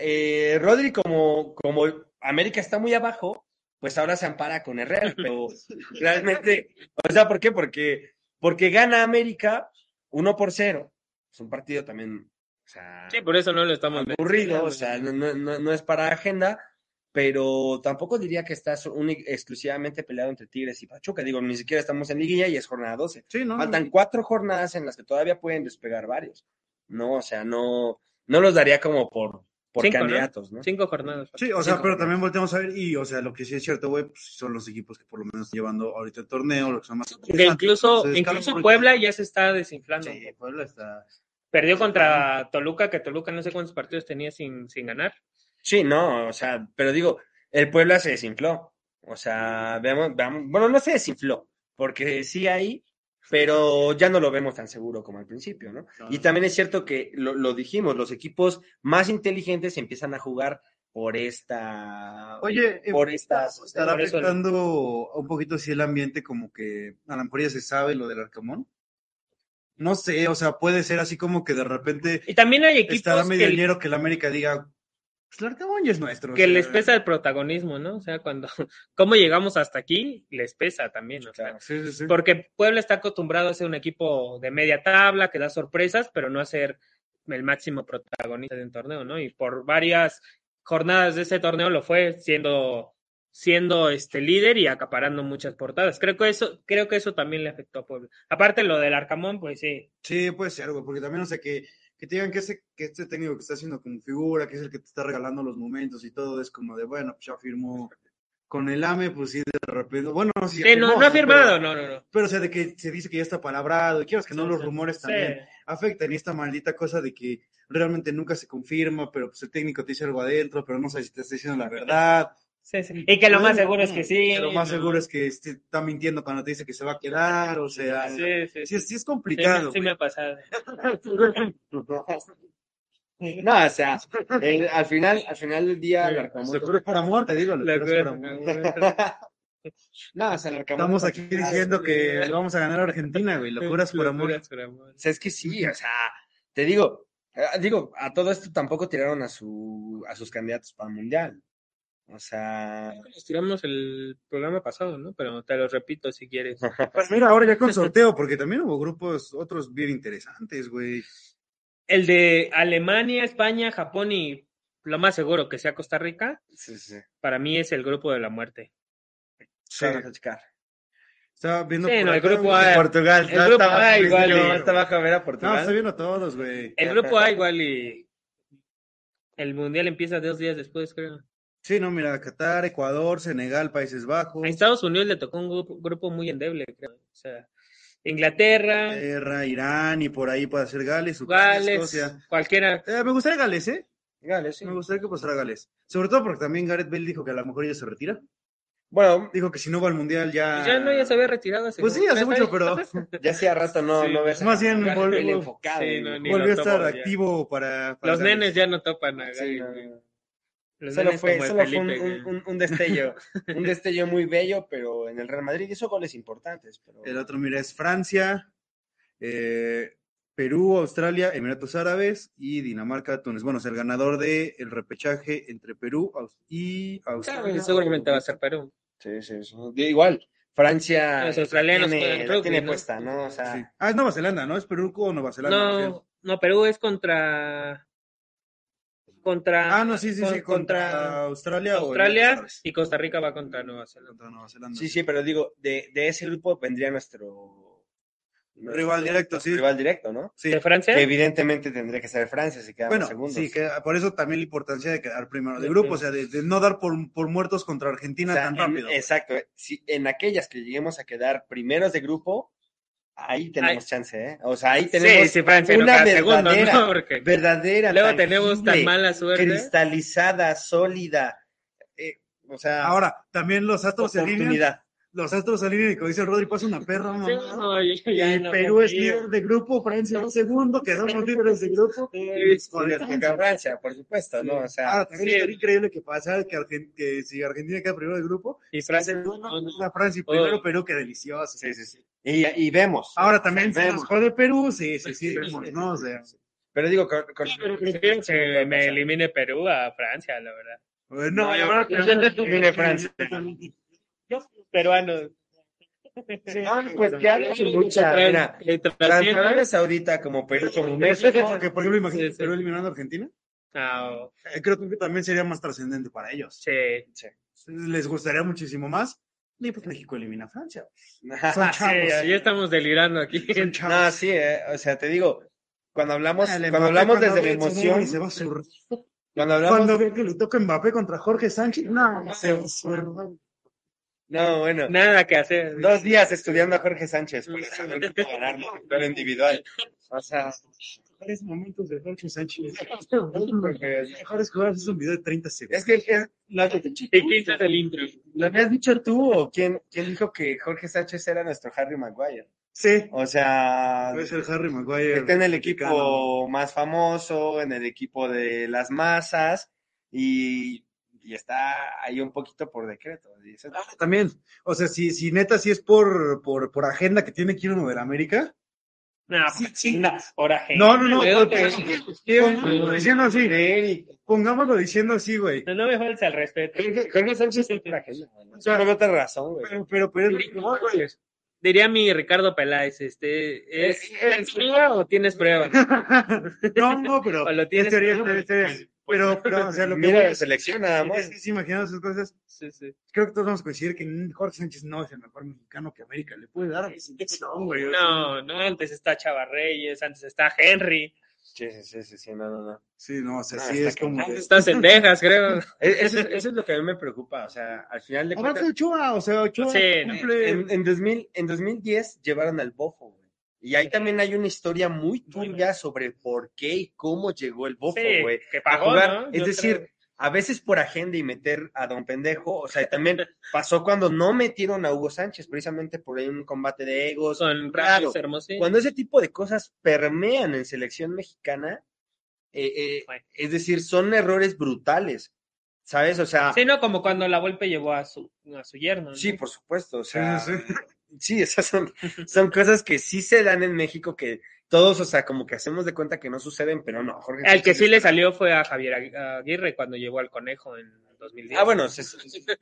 eh, Rodri, como, como América está muy abajo, pues ahora se ampara con Herrera, pero realmente, o sea, ¿por qué? Porque, porque gana América 1 por 0. Es un partido también, o sea, Sí, por eso no lo estamos aburrido, o sea, no, no, no, no es para agenda, pero tampoco diría que está exclusivamente peleado entre Tigres y Pachuca. Digo, ni siquiera estamos en liguilla y es jornada 12. Sí, ¿no? Faltan cuatro jornadas en las que todavía pueden despegar varios. No, o sea, no, no los daría como por, por Cinco, ¿no? candidatos, ¿no? Cinco jornadas. Sí, o sea, pero también volteamos a ver, y o sea, lo que sí es cierto, güey, pues, son los equipos que por lo menos están llevando ahorita el torneo, lo que son más. Que incluso, incluso Puebla ya se está desinflando. Sí, Puebla está. Perdió contra Toluca, que Toluca no sé cuántos partidos tenía sin, sin ganar. Sí, no, o sea, pero digo, el Puebla se desinfló. O sea, veamos, veamos, bueno, no se desinfló, porque sí hay, pero ya no lo vemos tan seguro como al principio, ¿no? Y también es cierto que lo, lo dijimos, los equipos más inteligentes empiezan a jugar por esta. Oye, eh, por estas. estará por eso- afectando un poquito así el ambiente, como que a lo mejor ya se sabe lo del Arcamón. No sé, o sea, puede ser así como que de repente Y también hay equipos estará medio que, dinero que el América diga, Pues ya es nuestro. o que sea, les pesa el protagonismo, ¿no? O sea, cuando, cómo llegamos hasta aquí, les pesa también, o sea, Sí, sí, sí. porque Puebla está acostumbrado a ser un equipo de media tabla, que da sorpresas, pero no a ser el máximo protagonista de un torneo, ¿no? Y por varias jornadas de ese torneo lo fue siendo siendo este líder y acaparando muchas portadas. Creo que eso creo que eso también le afectó a Puebla. Aparte lo del Arcamón, pues sí. Sí, puede ser, güey, porque también, o sea, que, que te digan que, ese, que este técnico que está haciendo como figura, que es el que te está regalando los momentos y todo, es como de, bueno, pues ya firmó con el AME, pues sí, de repente, bueno, sí, Sí, no, firmó, no ha pero- firmado, no, no, no. Pero, o sea, de que se dice que ya está palabrado, y quieras que no, los sí. rumores también afectan y esta maldita cosa de que realmente nunca se confirma, pero pues el técnico te dice algo adentro, pero no sabes si te está diciendo la verdad. Sí, sí. Y que lo más seguro es que sí. Lo más seguro es que está mintiendo cuando te dice que se va a quedar, o sea, sí, Sí, sí, sí. sí, es Sí, complicado. sí me ha pasado. No, o sea, el- al final, al final del día, el Arcamón- Locura por amor, te digo, locura por amor. No, o sea, el Estamos aquí diciendo que le vamos a ganar a Argentina, güey, locuras por amor. Locuras por amor. O sea, es que sí, o sea, te digo, eh, digo, a todo esto tampoco tiraron a su, a sus candidatos para el mundial. O sea, Nos tiramos el programa pasado, ¿no? Pero te lo repito si quieres. Pues mira, ahora ya con sorteo, porque también hubo grupos, otros bien interesantes, güey. El de Alemania, España, Japón y lo más seguro que sea Costa Rica, sí, sí. para mí es el grupo de la muerte. Sí. Vamos a checar. Estaba viendo Sí, no, el grupo A. Portugal. El grupo estaba- A igual, no, y- Está bajo a ver a No, Portugal. estoy viendo todos, güey. El grupo A igual y el mundial empieza dos días después, creo. Sí, no, mira, Qatar, Ecuador, Senegal, Países Bajos, A Estados Unidos le tocó un grupo, grupo muy endeble, creo. O sea, Inglaterra, Inglaterra, Irán y por ahí puede ser Gales, Ucrania, Gales, Escocia. cualquiera. Eh, me gustaría Gales, ¿eh? Gales, sí. Me gustaría que pasara Gales. Sobre todo porque también Gareth Bale dijo que a lo mejor ella se retira. Bueno, Dijo que si no va al Mundial ya... Ya no, ya se había retirado. hace Pues sí, hace mucho, pero ya hacía rato no, Sí, no ves. a más bien enfocado. sí, no, Volvió a estar ya. activo para... para Los Gales. nenes ya no topan a Sí, Gales. no. Los Solo fue, solo fue un, un- un- un destello, un destello muy bello, pero en el Real Madrid hizo goles importantes. Pero... El otro, mira, es Francia, eh, Perú, Australia, Emiratos Árabes y Dinamarca, Túnez. Bueno, es el ganador del el repechaje entre Perú y Claro, Australia. seguramente va a ser Perú. Sí, sí, sí. Igual, Francia Los australianos tiene, juegan la rugby, tiene ¿no? puesta, ¿no? O sea, Sí. Ah, es Nueva Zelanda, ¿no? Es Perú o Nueva Zelanda. No, no, Perú es contra. Contra. Ah, no, sí, sí, con- sí, contra Australia, o Australia y Costa Rica va contra Nueva Zelanda. Contra Nueva Zelanda. sí, sí, pero digo, de, de ese grupo vendría nuestro, nuestro Rival directo, sí. rival directo, ¿no? Sí. ¿De Francia? Que evidentemente tendría que ser Francia si quedamos Bueno, segundos. sí, que por eso también la importancia de quedar primero de grupo, sí. o sea, de, de no dar por, por muertos contra Argentina O sea, tan en- rápido. exacto. Si en aquellas que lleguemos a quedar primeros de grupo, ahí tenemos chance, ¿eh? O sea, ahí tenemos sí, sí, Francia no una queda segundo, verdadera, ¿no? Porque verdadera, luego tenemos tan mala suerte. cristalizada, sólida, eh, o sea, Ahora, también los astros se alinean, oportunidad. Los astros se alinean y como dice el Rodri, pasa una perra, Sí, mamá. no, yo ya Y no Perú es líder de grupo, Francia va segundo, quedamos líderes de grupo. Joder, que Francia, por supuesto, ¿no? O sea, Ah, también sí. estaría increíble que pasara que, Argen- que si Argentina queda primero del grupo, Y Francia. segundo a Francia y primero Oh. Perú, que delicioso. sí, sí, sí. Y, y vemos. Ahora también Vemos. nos jode Perú, sí, sí, sí, vemos, ¿no? O sea, Pero digo, con, con- Pero prefiero que me elimine Perú a Francia, la verdad. no, No, yo creo que Francia. Peruano. Ah, pues que hagan su lucha, mira. Tanto Arabia Saudita como Perú, como México, Porque, por ejemplo, imagínate Sí, sí. Perú eliminando a Argentina. Ah, Eh, Creo que también sería más trascendente para ellos. sí. Les gustaría muchísimo más. Y pues México elimina a Francia. Son Sí, ya estamos delirando aquí. Son chavos. No, sí, eh, o sea, te digo, cuando hablamos, cuando Mbappé hablamos desde la emoción, y se va a zurrar. cuando hablamos, Cuando ve que le toca Mbappé contra Jorge Sánchez, no, se va a. no, bueno, Nada que hacer. dos días estudiando a Jorge Sánchez para saber cómo ganar individual. O sea, Mejores momentos de Jorge Sánchez. Mejores jugadas es un video de 30 segundos. es que es- lo, ¿Y quién es el intro? lo habías dicho tú, o quién, quién dijo que Jorge Sánchez era nuestro Harry Maguire. Sí. O sea, Es el Harry Maguire. está en el mexicano. equipo más famoso, en el equipo de las masas, y, y está ahí un poquito por decreto. dice, Ah, También, o sea, si, si neta, si es por, por, por agenda que tiene que ir uno de la América, No, chinga, ahora No, no, no, pongámoslo diciendo así. Pongámoslo diciendo así, güey. No, no me faltes al respeto. Jorge Sánchez es trajeno. No otra razón, güey. Pero, pero, pero no, güey. Diría mi Ricardo Peláez, este, ¿es, ¿es prueba o tienes prueba? No, no, pero. O lo tienes- es teoría, es Pero, pero, o sea, lo que. Mira voy es- selección nada es más. que si imaginamos esas cosas, Sí, sí. creo que todos vamos a coincidir que Jorge Sánchez no es el mejor mexicano que América le puede dar. No, güey. No, no, antes está Chava Reyes, antes está Henry, Sí, sí, sí, sí, sí, no, no, no. Sí, no, o sea, No, sí está es como. cañón. de- está Cendejas, creo. E- Eso, es- eso es lo que a mí me preocupa. O sea, al final de Aparte cuentas, de Ochoa, o sea, Ochoa Sí, cumple. en, en, 2000, en 2010 llevaron al Bofo, güey. Y ahí también hay una historia muy turbia sobre por qué y cómo llegó el Bofo, Sí, güey. que a pagó, jugar. ¿no? Es Yo decir, creo. a veces por agenda y meter a Don Pendejo, o sea, también pasó cuando no metieron a Hugo Sánchez, precisamente por ahí un combate de egos. Son Claro. Cuando ese tipo de cosas permean en selección mexicana, eh, eh, Bueno. es decir, son errores brutales, ¿sabes? O sea, Sí, no, como cuando la Volpe llevó a su, a su yerno. ¿no? Sí, por supuesto. O sea, Sí, sí. Sí, esas son, son cosas que sí se dan en México que todos, o sea, como que hacemos de cuenta que no suceden, pero no. Jorge Al que sí le salió fue a Javier Agu- Aguirre cuando llevó al conejo en 2010. Ah, bueno, se-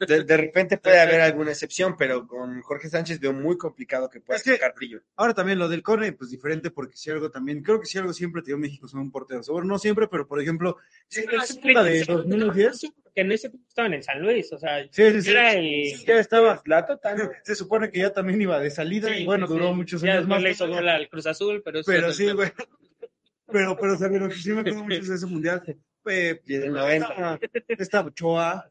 de, de repente puede haber alguna excepción, pero con Jorge Sánchez veo muy complicado que pueda sacar brillo. Ahora también lo del Cone, pues diferente, porque si algo también, creo que si algo siempre te dio México son un portero. Bueno, no siempre, pero por ejemplo, Sí, pero época de crítico. 2010, que en ese tiempo estaban en San Luis, o sea, sí, sí, sí, era el... ya estaba. La total. Se supone que ya también iba de salida y bueno, sí, duró muchos Ya años después más. le hizo gol al Cruz Azul, pero... eso Pero sí, güey. Pero, pero, sea, lo que sí me acuerdo mucho de ese mundial. Eh, Y del 90. estaba, estaba Ochoa,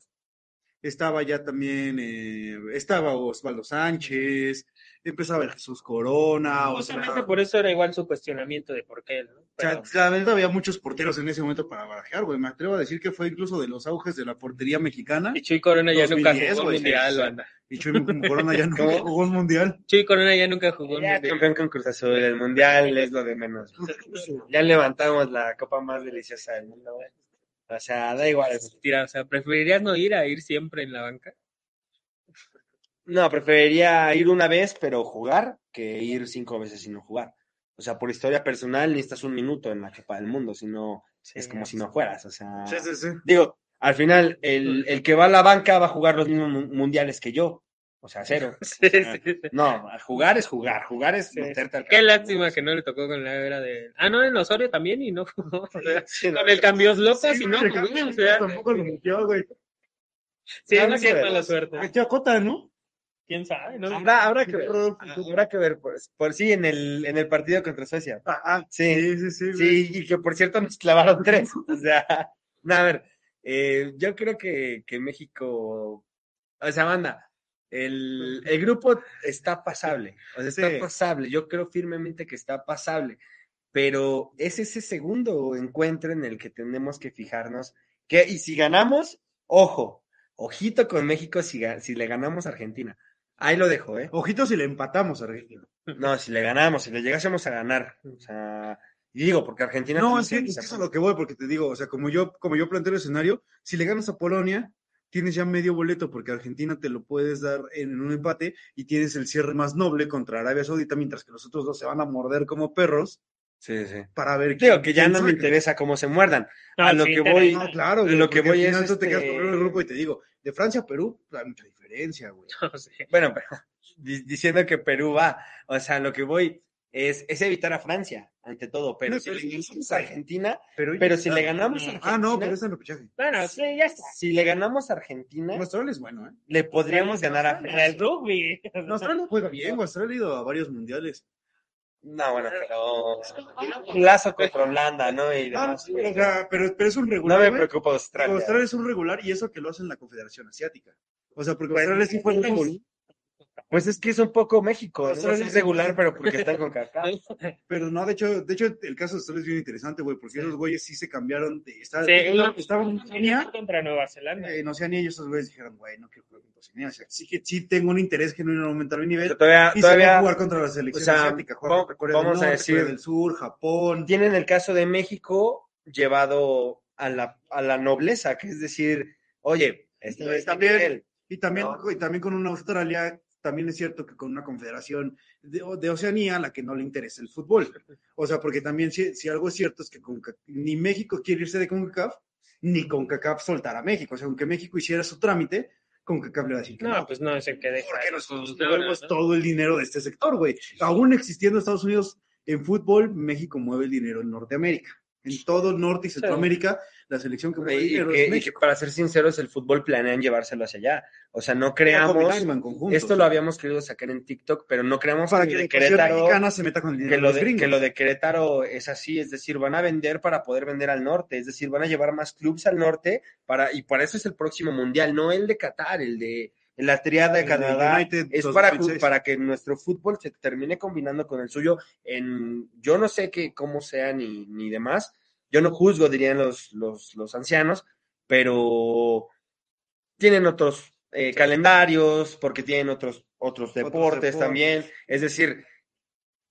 estaba ya también, eh, estaba Osvaldo Sánchez, empezaba el Jesús Corona, o sea, Justamente por eso era igual su cuestionamiento de por qué, ¿no? o sea, la verdad había muchos porteros en ese momento para barajear, güey. Me atrevo a decir que fue incluso de los auges de la portería mexicana. Y Chuy Corona ya nunca 2010, jugó un mundial, banda. Y Chuy Corona ya nunca ¿Cómo? jugó un mundial. Chuy Corona ya nunca jugó un Ya mundial. campeón con Cruz Azul, el mundial es lo de menos. Ya levantamos la copa más deliciosa del mundo, güey. O sea, da igual. Tira, o sea, ¿preferirías no ir a ir siempre en la banca? No, preferiría ir una vez, pero jugar, que ir cinco veces sin no jugar. O sea, por historia personal necesitas un minuto en la Copa del Mundo, si no, es como si no fueras. O sea, Sí, sí, sí. digo, al final, el, el que va a la banca va a jugar los mismos mu- mundiales que yo. O sea, cero. Sí, sí, sí. No, jugar es jugar, jugar es Sí. meterte al Qué campo. lástima que no le tocó con la era de... Ah, no, en Osorio también y no jugó. O sea, Sí, no. con el cambios locas Sí, y no jugó. O sea, tampoco lo metió, güey. sí, no sí ver. mala suerte. Metió a Cota, ¿no? ¿Quién sabe? No? Habrá, habrá que ver, habrá que ver, por, por sí, en el, en el partido contra Suecia. Ah, ah, Sí. sí, sí, sí. y que por cierto nos clavaron tres. O sea, no, a ver, eh, yo creo que, que México, o sea, banda, el, el grupo está pasable, o sea, está Sí. pasable, yo creo firmemente que está pasable, pero es ese segundo encuentro en el que tenemos que fijarnos, que, y si ganamos, ojo, ojito con México si, si le ganamos a Argentina. Ahí lo dejo, ¿eh? Ojito si le empatamos a Argentina. No, si le ganamos, si le llegásemos a ganar, o sea, y digo, porque Argentina... No, es que, es que es a lo que voy, porque te digo, o sea, como yo, como yo planteo el escenario, si le ganas a Polonia, tienes ya medio boleto, porque Argentina te lo puedes dar en un empate y tienes el cierre más noble contra Arabia Saudita, mientras que los otros dos se van a morder como perros Sí, sí. para ver Digo que ya no me interesa cómo se muerdan. No, a lo sí, que voy- No, claro, Lo güey, que voy es, te quedas este- con el grupo y te digo, de Francia a Perú, pues, hay mucha diferencia, güey. No sé. Bueno, pero di- diciendo que Perú va, o sea, lo que voy es, es evitar a Francia, ante todo, pero No, si pero- le ganamos a Argentina, Pero, pero si le ganamos a Argentina, Ah, no, pero es en repechaje. Bueno, sí, ya está. si le ganamos a Argentina, Australia es bueno, ¿eh? le podríamos ganar a En el Francia. rugby. No, Australia juega bien. Australia ha ido a varios mundiales. No, bueno, pero un lazo contra Holanda, ¿no? Y Ah, demás. o sea, pero, pero es un no regular. me güey. preocupa Australia. Australia es un regular y eso que lo hace en la Confederación Asiática. O sea, porque Australia sí fue el Pues es que es un poco México, ¿no? Australia es regular, pero porque están con Kaká. Pero no, de hecho, de hecho, el caso de Australia es bien interesante, güey, porque esos güeyes sí se cambiaron de estar, Sí, estaban- estaban en Oceanía, contra Nueva Zelanda. eh, en Oceanía y esos güeyes dijeron, güey, no quiero jugar contra Oceanía. O sea, sí que sí tengo un interés genuino en aumentar mi nivel. Todavía, Y se va a todavía jugar contra la selección o sea, asiática, jugar vamos- contra Corea del vamos a Norte, decir- Corea del Sur, Japón. tienen el caso de México llevado a la, a la nobleza, que es decir, oye, este Pues está también- bien. Y también, No. y también con una Australia también es cierto que con una confederación de, de Oceanía a la que no le interesa el fútbol. O sea, porque también si, si algo es cierto es que Conca- ni México quiere irse de CONCACAF, ni CONCACAF soltar a México. O sea, aunque México hiciera su trámite, CONCACAF le va a decir que no. No, pues no es el que deja. porque nosotros ¿no? todo el dinero de este sector, güey. Aún existiendo Estados Unidos en fútbol, México mueve el dinero en Norteamérica. En todo Norte y Centroamérica, la selección que mueve Y, dinero que, es y que, México. para ser sinceros, el fútbol planean llevárselo hacia allá. O sea, no creamos. Esto lo habíamos querido sacar en TikTok, pero no creamos para que que de Querétaro, se meta con el que lo de, que lo de Querétaro es así, es decir, van a vender para poder vender al norte, es decir, van a llevar más clubes al norte para y para eso es el próximo mundial, no el de Qatar, el de la triada de Canadá United es para, 2026. para que nuestro fútbol se termine combinando con el suyo en yo no sé qué cómo sea ni, ni demás, yo no juzgo dirían los los, los ancianos, pero tienen otros eh, calendarios porque tienen otros otros deportes deportes. también, es decir,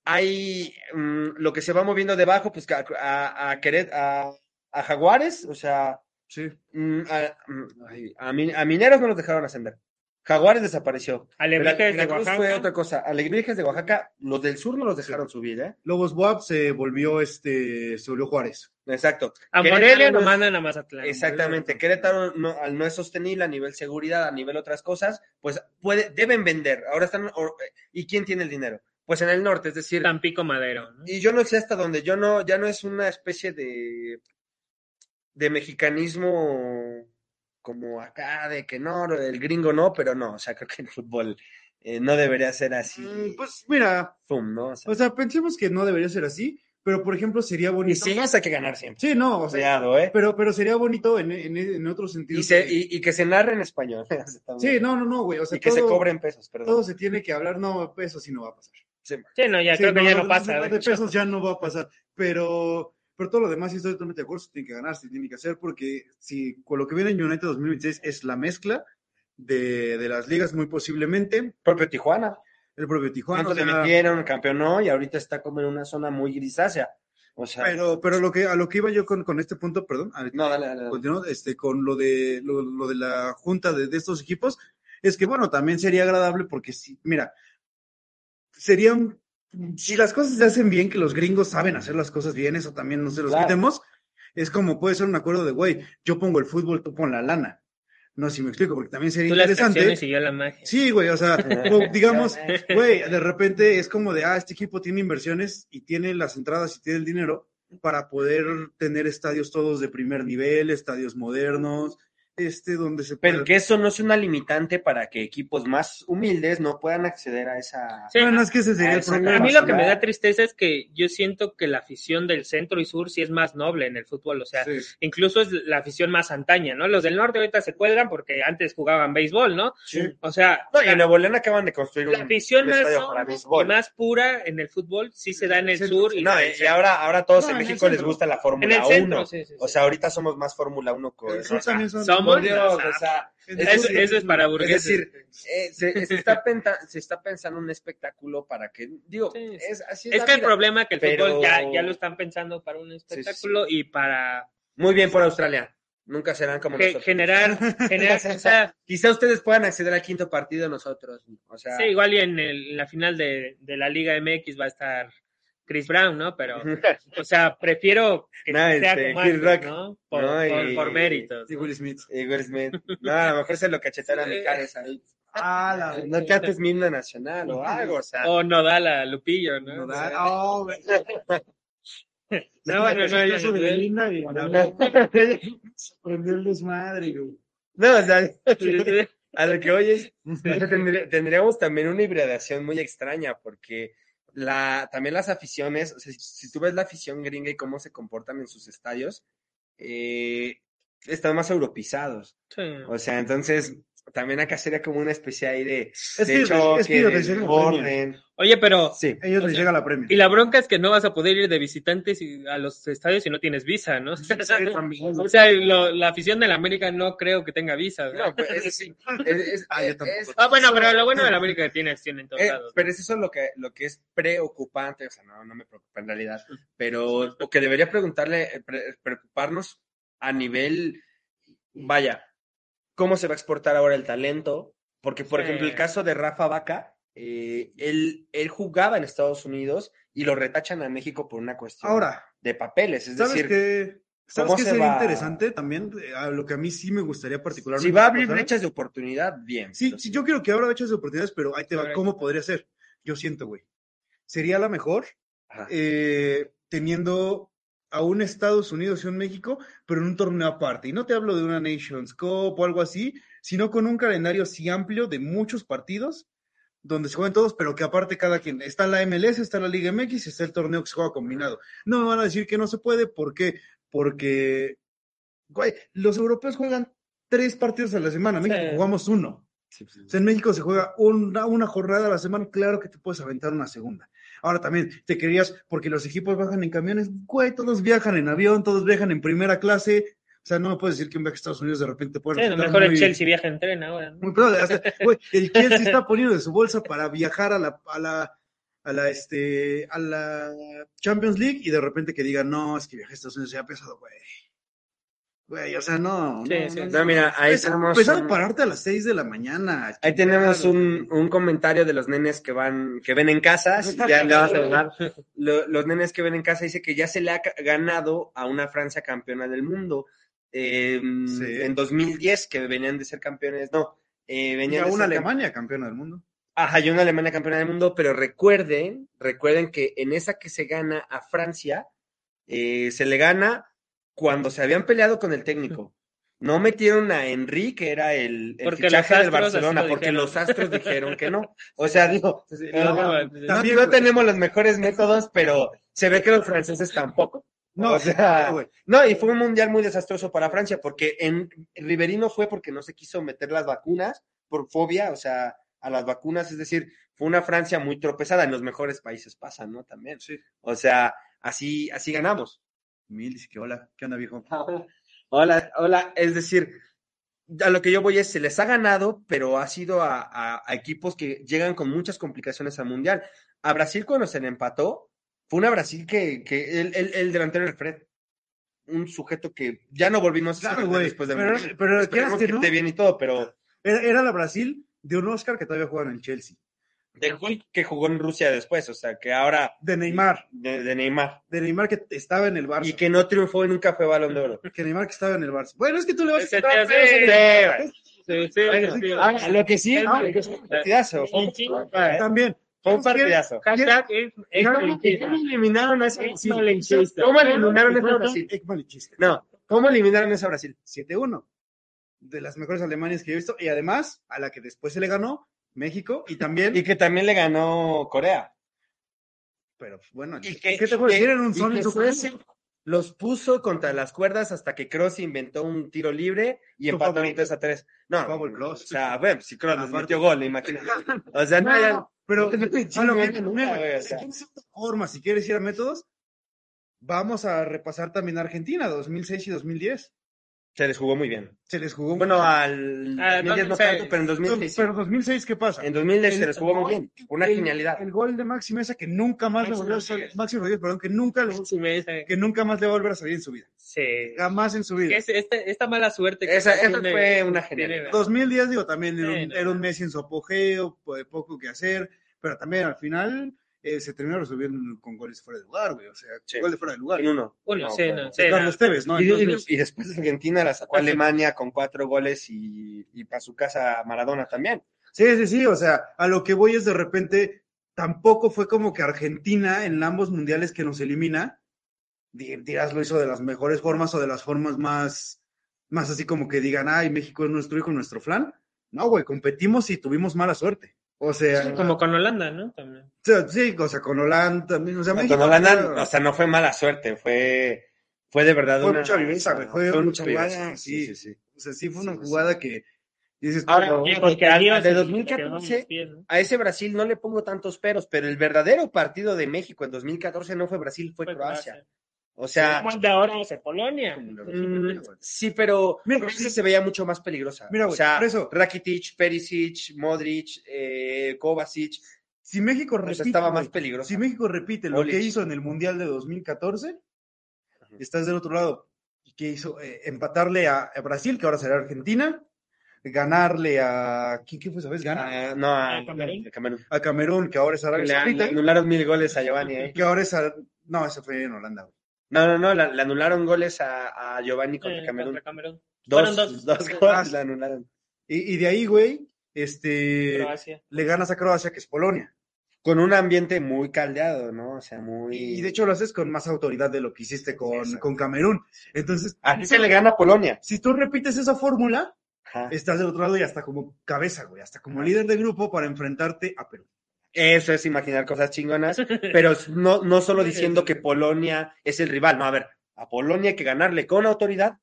hay mm, lo que se va moviendo debajo, pues a, a, a, Queret- a, a Jaguares, o sea, Sí. mm, a, mm, a Mineros no los dejaron ascender. Jaguares desapareció. Alebrijes de Oaxaca. fue otra cosa. Alebrijes de Oaxaca, los del sur no los dejaron subir, ¿eh? Lobos Buap se volvió este, se volvió Juárez. Exacto. A Morelia no mandan a Mazatlán. Exactamente. Querétaro no, al no es sostenible a nivel seguridad, a nivel otras cosas, pues puede, deben vender. Ahora están, ¿y quién tiene el dinero? Pues en el norte, es decir, Tampico Madero. ¿no? Y yo no sé hasta dónde, yo no, ya no es una especie de, de mexicanismo como acá, de que no, el gringo no, pero no, o sea, creo que el fútbol eh, no debería ser así, Mm, Pues mira, pum, ¿no? O sea, o sea, pensemos que no debería ser así, pero por ejemplo sería y bonito. si hay que ganar siempre. Sí, no, o sea, Cuidado, ¿eh? pero, pero sería bonito en, en, en otro sentido. Y, se, que- y, y que se narre en español. Sí, no, no, no, güey. O sea, y que se todo- cobre en pesos, perdón. Todo se tiene que hablar, no, eso sí no va a pasar. Sí. Sí, no, ya Sí, creo que ya no pasa. De, de pesos ya no va a pasar. Pero, pero todo lo demás sí estoy totalmente de acuerdo, se tiene que ganar, se tiene que hacer, porque si con lo que viene en United 2026 es la mezcla de, de las ligas, muy posiblemente, Propio Tijuana. el propio Tijuana. O le sea, metieron, campeonó y ahorita está como en una zona muy grisácea. O sea, pero, pero lo que, a lo que iba yo con, con este punto, perdón, a- no, dale, dale. dale. este, con lo de, lo, lo de la junta de, de estos equipos, es que, bueno, también sería agradable porque si, mira, serían, si las cosas se hacen bien, que los gringos saben hacer las cosas bien, eso también no se los Claro. quitemos, es como puede ser un acuerdo de, güey, yo pongo el fútbol, tú pon la lana. No sé si me explico, porque también sería Tú interesante. y yo la magia. Sí, güey, o sea, digamos, güey, de repente es como de, ah, este equipo tiene inversiones y tiene las entradas y tiene el dinero para poder tener estadios todos de primer nivel, estadios modernos, este, donde se Pero que eso no es una limitante para que equipos más humildes no puedan acceder a esa. Sí, Bueno, es que ese sería el problema. A mí lo que me da tristeza es que yo siento que la afición del centro y sur sí es más noble en el fútbol, o sea, Sí. incluso es la afición más antaña, ¿no? Los del norte ahorita se cuelgan porque antes jugaban béisbol, ¿no? Sí. O sea, No, y en Nuevo León acaban de construir un, la afición más, noble pura en el fútbol sí se da en el Sí, sur y No, y ahora, ahora a todos No, en México les gusta la Fórmula el 1. centro. sí, sí, sí. O sea, ahorita somos más Fórmula 1 que Por Dios, o sea, eso, eso es para es burgueses. decir, eh, se, se está penta- se está pensando un espectáculo para que, digo, Sí, sí. es así es es que el problema es que el Pero- fútbol ya, ya lo están pensando para un espectáculo y para Muy bien por Australia. Nunca serán como ge- nosotros. generar, generar o sea, Quizá ustedes puedan acceder al quinto partido nosotros. O sea, sí, igual y en, el- en la final de, de la Liga MX va a estar Chris Brown, ¿no? Pero, o sea, prefiero que No, sea este, como Kid antes, Rock. ¿no? Por, No, por- y- por méritos. Sí, Will Smith. Y Will Smith. No, a lo mejor se lo cachetearon a mi cara ahí. Ah, la No cantes mi himno nacional o algo, o sea. O Nodal a Lupillo, ¿no? no O da- sea, oh, no, bueno, no, ya- Eso de Belinda y- Prendió el desmadre, güey. No, o sea, a lo que oyes, tendría- tendríamos también una hibridación muy extraña, porque la, también las aficiones, o sea, si, si tú ves la afición gringa y cómo se comportan en sus estadios, eh, están más europeizados. Sí. O sea, entonces también acá sería como una especie ahí de, Es de que- choque, es que ellos de les llega la orden. Oye, pero Sí. Ellos O les sea, llega la premia. Y la bronca es que no vas a poder ir de visitantes a los estadios si no tienes visa, ¿no? O sea, lo- la afición de la América no creo que tenga visa. ¿no? No, pues, es, sí, es- es- Ah, yo es- tampoco. Ah, bueno, pero lo bueno de la América es que tiene acción en todos Eh, lados. pero es eso lo que, lo que es preocupante, o sea, no, no me preocupa en realidad, pero lo que debería preguntarle, eh, pre- preocuparnos a nivel, vaya, ¿cómo se va a exportar ahora el talento? Porque, por Sí. ejemplo, el caso de Rafa Vaca, eh, él, él jugaba en Estados Unidos y lo retachan a México por una cuestión Ahora, de papeles. Es ¿sabes decir, qué? ¿Sabes ¿cómo qué se sería va? interesante también? Eh, A lo que a mí sí me gustaría particularmente. si va a abrir pasar. brechas de oportunidad, bien. Sí, sí, yo quiero que abra brechas de oportunidades, pero ahí te va. ¿Cómo podría ser? Yo siento, güey. Sería la mejor eh, teniendo a un Estados Unidos y un México, pero en un torneo aparte. Y no te hablo de una Nations Cup o algo así, sino con un calendario así amplio de muchos partidos, donde se juegan todos, pero que aparte cada quien. Está la MLS, está la Liga MX y está el torneo que se juega combinado. No me van a decir que no se puede, ¿por qué? Porque, güey, los europeos juegan tres partidos a la semana, México Sí. jugamos uno. Sí, sí, O sea, en México se juega una, una jornada a la semana, claro que te puedes aventar una segunda. Ahora también te querías, porque los equipos bajan en camiones, güey, todos viajan en avión, todos viajan en primera clase. O sea, no me puedes decir que un viaje a Estados Unidos de repente puede Sí, a lo mejor el Chelsea viaja en tren ahora. ¿no? muy probable. Hasta, güey, el Chelsea está poniendo de su bolsa para viajar a la, a la, a la, este, a la Champions League y de repente que diga, no, es que viaje a Estados Unidos ya ha pesado, güey. Güey, o sea, no. Sí, no, sí, no, mira, ahí Pesa- tenemos pesado un- pararte a las 6 de la mañana. Ahí tenemos un, un comentario de los nenes que van, que ven en casa. Ya le vamos a hablar. Lo- los nenes que ven en casa dice que ya se le ha ganado a una Francia campeona del mundo. eh, Sí. En 2010, que venían de ser campeones, no, eh, Y venían a de una ser cam- Alemania campeona del mundo. Ajá, y una Alemania campeona del mundo, pero recuerden, recuerden que en esa que se gana a Francia, eh, se le gana cuando se habían peleado con el técnico. No metieron a Henry, que era el, el fichaje del Barcelona, lo porque dijeron. los astros dijeron que no. O sea, digo, no, no, También, no tenemos los mejores métodos, pero se ve que los franceses tampoco. No, o sea, güey. no, y fue un mundial muy desastroso para Francia, porque en Riverino fue porque no se quiso meter las vacunas por fobia, o sea, a las vacunas, es decir, fue una Francia muy tropezada, en los mejores países pasan, ¿no? También. Sí. O sea, así, así ganamos. Mil dice que hola, ¿qué onda, viejo? Hola, hola, es decir, a lo que yo voy es, se les ha ganado, pero ha sido a, a- a equipos que llegan con muchas complicaciones al Mundial. A Brasil cuando se le empató, fue una Brasil que, que el, el, el delantero del Fred, un sujeto que ya no volvimos a Claro, güey. después de Pero, pero que que no, esté bien y todo, pero era, era la Brasil de un Oscar que todavía juega en el Chelsea. De Hulk que jugó en Rusia después, o sea, que ahora De Neymar. de, de Neymar De Neymar que estaba en el Barça. y que no triunfó y nunca fue Balón de Oro. que Neymar que estaba en el Barça. Bueno, es que tú le vas a quitar sí, ah, lo que sí, Es que fue un partidazo. Sí. También. Fue un partidazo. Hashtag es- es ¿Cómo malinchista. eliminaron a ese Es Brasil? malinchista. ¿Cómo eliminaron a ese Brasil? No, ¿cómo eliminaron a ese Brasil? 7-1. De las mejores Alemanias que he visto. Y además, a la que después se le ganó, México. Y también. Y que también le ganó Corea. pero bueno, Y que, ¿qué te puedo decir? Era un sol en su Suecia. Los puso contra las cuerdas hasta que Kroos inventó un tiro libre y empataron favorito. 3 a 3. No, o sea, bueno, si Kroos les metió gol, imagínate. O sea, no, ya- Pero No, no, a lo que, no, no, mira, güey, o si sea. quieres ir a forma, si quieres ir a métodos, vamos a repasar también Argentina, 2006 y 2010. Se les jugó muy bien. Se les jugó Bueno, muy al Ah, 2010 no 2006. tanto, pero en 2006. sí. Pero 2006, ¿qué pasa? En 2010 se les jugó muy bien. Una el- genialidad. El gol de Maxi Mesa que nunca más le Maxi volvió a Rodríguez. salir, Maxi Rodríguez, perdón, que nunca, le- Sí, me dice que nunca más le va a volver a salir en su vida. Sí. Jamás en su vida. Que es- este- esta mala suerte que Esa- esa tiene- fue una tiene- genialidad. 2010, digo, también era, Sí, un, no. era un Messi en su apogeo, poco que hacer, pero también al final eh, se terminó resolviendo con goles fuera de lugar, güey. O sea, Sí. gol de fuera de lugar. En uno. Uno, No, Carlos Tevez, ¿no? Y, y- Entonces, y después Argentina la sacó a Alemania con cuatro goles y, y para su casa Maradona también. sí, sí, sí, o sea, a lo que voy es de repente, tampoco fue como que Argentina en ambos mundiales que nos elimina, di- dirás lo hizo de las mejores formas o de las formas más, más así como que digan, ay, México es nuestro hijo, nuestro flan. No, güey, competimos y tuvimos mala suerte. O sea, Como con Holanda, ¿no? También. o sea, sí, o sea, con Holanda también, o sea, México Con Holanda, fue- o sea, no fue mala suerte, fue, fue de verdad Fue una... mucha viveza, güey, fue mucha viveza. sí. Sí, sí, sí. O sea, sí fue una sí. jugada que dices, Ahora, Porque de y- 2014, y- pies, ¿no? A ese Brasil no le pongo tantos peros, pero el verdadero partido de México en 2014 no fue Brasil, fue Fue Croacia. Croacia. O sea, Como el de ahora es Polonia. Mm, sí, pero Mira, se veía mucho más peligrosa. Mira, o güey, sea, por eso- Rakitic, Perisic, Modric, eh, Kovacic, si México o sea, repite, estaba más peligrosa. si México repite lo Olic. que hizo en el Mundial de 2014, estás del otro lado. Que hizo Eh, empatarle a, a Brasil, que ahora será Argentina, ganarle a. ¿Quién, quién fue esa vez? Gana Ah, no, a, ¿A Camerún? a Camerún. a Camerún, que ahora es Arabia Le, Saudita. le anularon mil goles a Giovanni. ¿eh? Que ahora es. No, ese fue en Holanda. güey. No, no, no, le anularon goles a, a Giovanni contra Eh, Camerún. contra Camerún. Dos, dos, dos. goles le anularon. Y, y de ahí, güey, este. Croacia. Le ganas a Croacia, que es Polonia. Con un ambiente muy caldeado, ¿no? O sea, muy... Y, y de hecho lo haces con más autoridad de lo que hiciste con, con Camerún. Entonces, Así se le gana a Polonia. si tú repites esa fórmula, Ajá. estás del otro lado y hasta como cabeza, güey, hasta como líder de grupo para enfrentarte a Perú. Eso es imaginar cosas chingonas, pero no, no solo diciendo que Polonia es el rival, no, a ver, a Polonia hay que ganarle con autoridad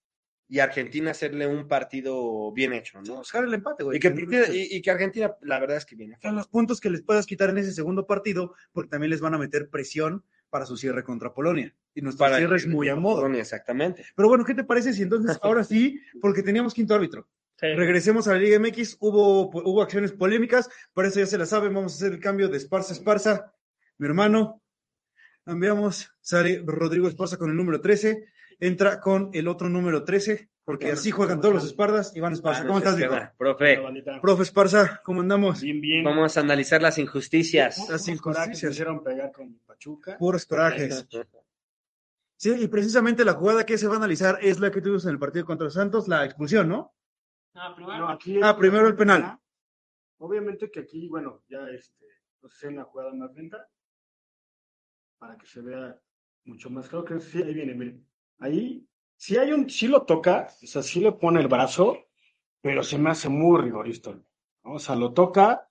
y a Argentina hacerle un partido bien hecho, ¿no? Buscar el empate, güey. Y que, y, y que Argentina, la verdad es que viene. Son los puntos que les puedas quitar en ese segundo partido, porque también les van a meter presión para su cierre contra Polonia. Y nuestro Para cierre es muy a modo. Polonia, exactamente. Pero bueno, ¿qué te parece si entonces ahora sí, porque teníamos quinto árbitro? Sí. Regresemos a la Liga MX, hubo, hubo acciones polémicas, por eso ya se la saben, vamos a hacer el cambio de Esparza a Esparza. Mi hermano, cambiamos, sale Rodrigo Esparza con el número 13, entra con el otro número 13, porque así juegan todos los Espardas. Iván Esparza, ¿cómo estás, viejo? Profe, Profe Esparza, ¿cómo andamos? Bien, bien. vamos a analizar las injusticias. Las injusticias. se hicieron pegar con Pachuca. Puros corajes. Sí, y precisamente la jugada que se va a analizar es la que tuvimos en el partido contra Santos, la expulsión, ¿no? Ah, primero. No, aquí Ah, primero el penal. Obviamente que aquí, bueno, ya este, pues, es una jugada más lenta para que se vea mucho más claro que sí, ahí viene, miren. Ahí, sí hay un, sí lo toca, o sea, sí le pone el brazo, pero se me hace muy rigorista. ¿no? O sea, lo toca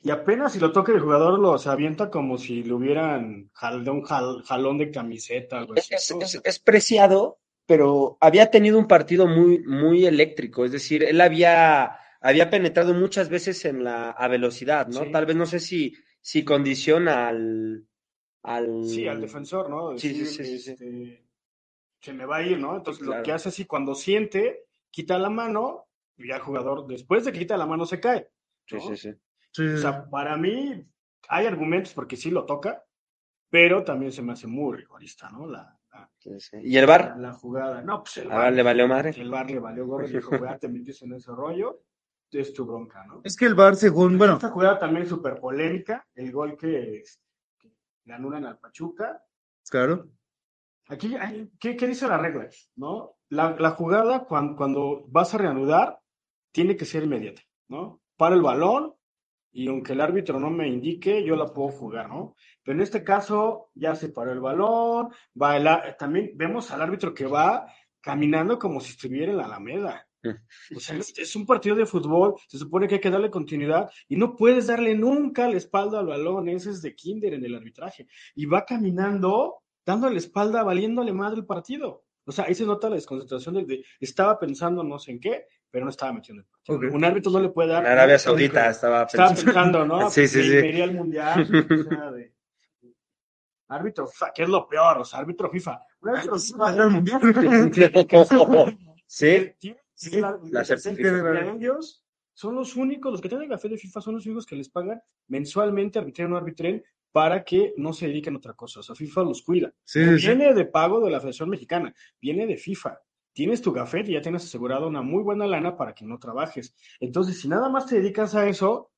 y apenas si lo toca el jugador lo se avienta como si le hubieran jal, de un jal- jalón de camiseta, algo así. es, ¿no? O es- sea, es preciado, pero había tenido un partido muy, muy eléctrico, es decir, él había, había penetrado muchas veces en la, a velocidad, ¿no? Sí. Tal vez no sé si, si condiciona al, al... Sí, al defensor, ¿no? Sí, sí, Decir, sí, sí, sí. este, se me va a ir, ¿no? Entonces Claro. lo que hace así, cuando siente, quita la mano y ya el jugador, después de que quita la mano, se cae. Sí, ¿no? sí, sí. Sí, O sea, para mí hay argumentos porque sí lo toca, pero también se me hace muy rigorista, ¿no? La, sí, sí. ¿Y el VAR? la jugada. No, pues el ¿A VAR le valió madre? El bar le valió gorro y dijo, "Güey, te metes en ese rollo, es tu bronca, ¿no? Es que el VAR, según, bueno, Esta jugada también es súper polémica, el gol que, que le anulan al Pachuca, claro. Aquí, ¿qué, qué dice la regla? ¿No? La, la jugada, cuando, cuando vas a reanudar, tiene que ser inmediata, ¿no? Para el balón y aunque el árbitro no me indique, yo la puedo jugar, ¿no? Pero en este caso, ya se paró el balón, va el también vemos al árbitro que va caminando como si estuviera en la Alameda. O sea, es, un partido de fútbol, se supone que hay que darle continuidad y no puedes darle nunca la espalda al balón, ese es de kinder en el arbitraje. Y va caminando, dándole la espalda, valiéndole madre el partido. O sea, ahí se nota la desconcentración del de, estaba pensando no sé en qué, pero no estaba metiendo el partido. Un árbitro no le puede dar. En Arabia Saudita estaba Estaba pensando. pensando, ¿no? Sí, sí, sí. al mundial. o sea, de- árbitro FIFA, que es lo peor, o sea, árbitro FIFA. Un árbitro FIFA el mundial. sí, tiene- Sí, la- ellos son los únicos, los que tienen la fe de FIFA son los únicos que les pagan mensualmente arbitren o no arbitren para que no se dediquen a otra cosa. O sea, FIFA los cuida. Sí, sí. viene de pago de la Federación Mexicana, viene de FIFA. Tienes tu gafete y ya tienes asegurado una muy buena lana para que no trabajes. Entonces, si nada más te dedicas a eso,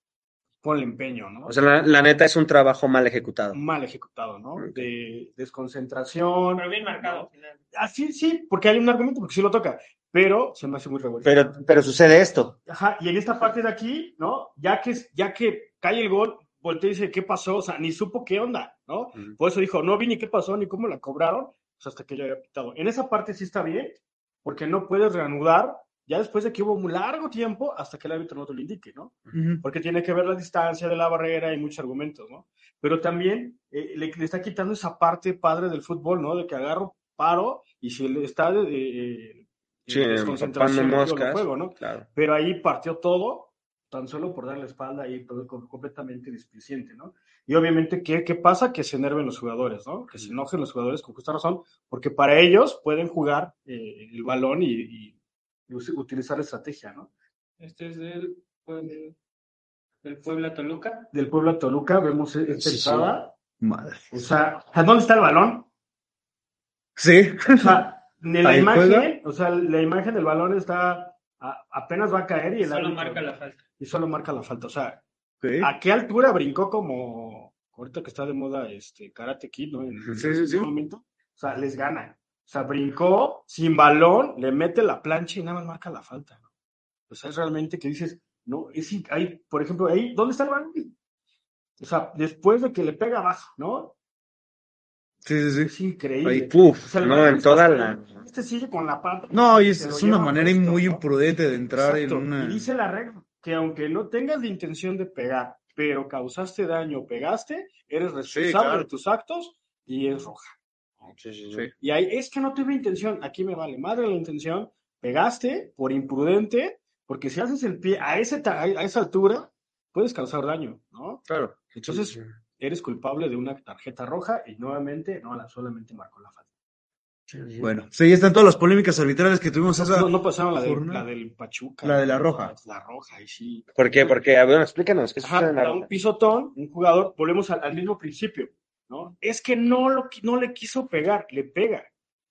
ponle empeño, ¿no? o sea, la, la neta es un trabajo mal ejecutado. mal ejecutado, ¿no? De desconcentración. Pero bien marcado. Así, sí, porque hay un argumento, porque sí lo toca, pero se me hace muy revuelto. Pero, pero sucede esto. Ajá, y en esta parte de aquí, ¿no? Ya que, ya que cae el gol, voltea y dice, ¿qué pasó? O sea, ni supo qué onda, ¿no? Por eso dijo, no vi ni qué pasó, ni cómo la cobraron, pues hasta que yo había pitado. En esa parte sí está bien, porque no puedes reanudar ya después de que hubo un largo tiempo hasta que el árbitro no te lo indique, ¿no? Porque tiene que ver la distancia de la barrera y muchos argumentos, ¿no? Pero también eh, le, le está quitando esa parte padre del fútbol, ¿no? De que agarro, paro, y si está de, de- Sí, de desconcentración, empapando yo lo moscas. juego, ¿no? Claro. pero ahí partió todo, tan solo por darle espalda y todo co- completamente displicente, ¿no? Y obviamente, ¿qué, ¿qué pasa? Que se enerven los jugadores, ¿no? Que se enojen los jugadores con justa razón, porque para ellos pueden jugar eh, el balón y, y- y us- utilizar la estrategia, ¿no? Este es del, del Puebla Toluca. Del pueblo a Toluca vemos e- esta Sí, sí. entrada, Madre. o sea, ¿a dónde está el balón? Sí. O sea, en la imagen, o sea, la imagen del balón está a- apenas va a caer y el Solo árbitro- marca la falta. y solo marca la falta. O sea. ¿a qué altura brincó como ahorita que está de moda este Karate Kid, ¿no? En, en Sí, ese momento. O sea, les gana. O sea, brincó sin balón, le mete la plancha y nada más marca la falta. ¿no? O sea, es realmente que dices, no, es ahí, por ejemplo, ahí, ¿dónde está el balón? O sea, después de que le pega abajo, ¿no? Sí, sí, sí. Es increíble. Ahí, Uf, O sea, el no, en toda la... Este sigue con la pata. No, y es, es una manera muy ¿no? imprudente de entrar Exacto. en una. Y dice la regla que aunque no tengas la intención de pegar, pero causaste daño pegaste, eres responsable claro. de tus actos y es roja. Sí, sí, sí. Y ahí es que no tuve intención, aquí me vale madre la intención, pegaste por imprudente, porque si haces el pie a, ese a esa altura, puedes causar daño, ¿no? Claro. Entonces, Sí, sí. eres culpable de una tarjeta roja y nuevamente, no, la, solamente marcó la falta. Bueno, sí, están todas las polémicas arbitrales que tuvimos esa. No, no pasaron la, de- la del Pachuca. La de la roja. La roja, y sí. ¿Por qué? Porque, a ver, explícanos. ¿qué Ajá, sucede en la un pisotón, un jugador, volvemos al, al mismo principio, ¿no? Es que no, lo, no le quiso pegar, le pega,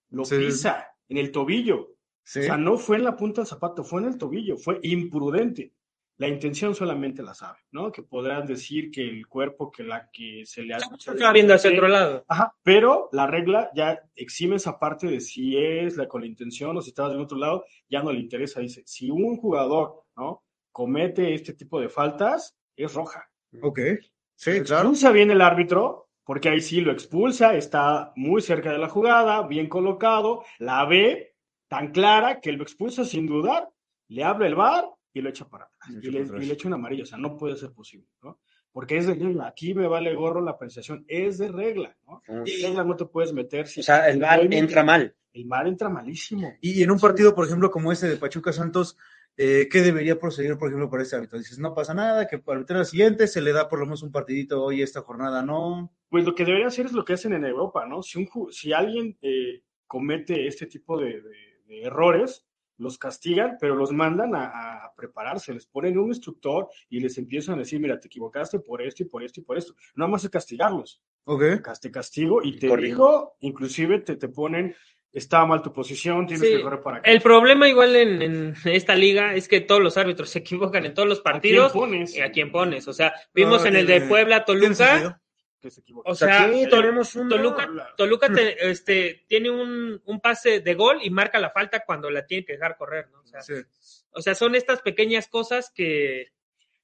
lo Sí. pisa en el tobillo. Sí. O sea, no fue en la punta del zapato, fue en el tobillo, fue imprudente. La intención solamente la sabe, ¿no? Que podrán decir que el cuerpo que la que se le ha... Estaba viendo hacia otro lado. Ajá, pero la regla ya exime esa parte de si es la con la intención o si estabas de otro lado, ya no le interesa. Dice, si un jugador, ¿no? Comete este tipo de faltas, es roja. Ok. Sí, claro. Expulsa bien el árbitro, porque ahí sí lo expulsa, está muy cerca de la jugada, bien colocado, la ve tan clara que lo expulsa sin dudar, le habla el VAR y lo echa para atrás. Lo Y echa le, y echa una amarilla, o sea, no puede ser posible, ¿no? Porque es de regla, aquí me vale gorro la apreciación, es de regla, ¿no? Mm. De regla no te puedes meter. si- O sea, el movimiento- entra mal. El VAR entra malísimo. Y en un partido, por ejemplo, como este de Pachuca Santos, eh, ¿qué debería proceder, por ejemplo, para este árbitro? Dices, no pasa nada, que para al siguiente se le da por lo menos un partidito hoy, esta jornada no. Pues lo que debería hacer es lo que hacen en Europa, ¿no? Si, un, si alguien eh, comete este tipo de, de- de errores, los castigan, pero los mandan a, a prepararse, les ponen un instructor y les empiezan a decir, mira, te equivocaste por esto y por esto y por esto. No más es castigarlos, Ok. Te castigo y te Corrijo. digo, inclusive te, te ponen, está mal tu posición, tienes Sí, que correr para acá. El problema igual en, en esta liga es que todos los árbitros se equivocan en todos los partidos. ¿A quién pones? ¿Y a quién pones? O sea, vimos No, en el de Puebla, ¿Tiene Toluca. Que se equivoca. O sea, tenemos un- Toluca, Toluca te- este, tiene un, un pase de gol y marca la falta cuando la tiene que dejar correr, ¿no? O sea, Sí. o sea, son estas pequeñas cosas que,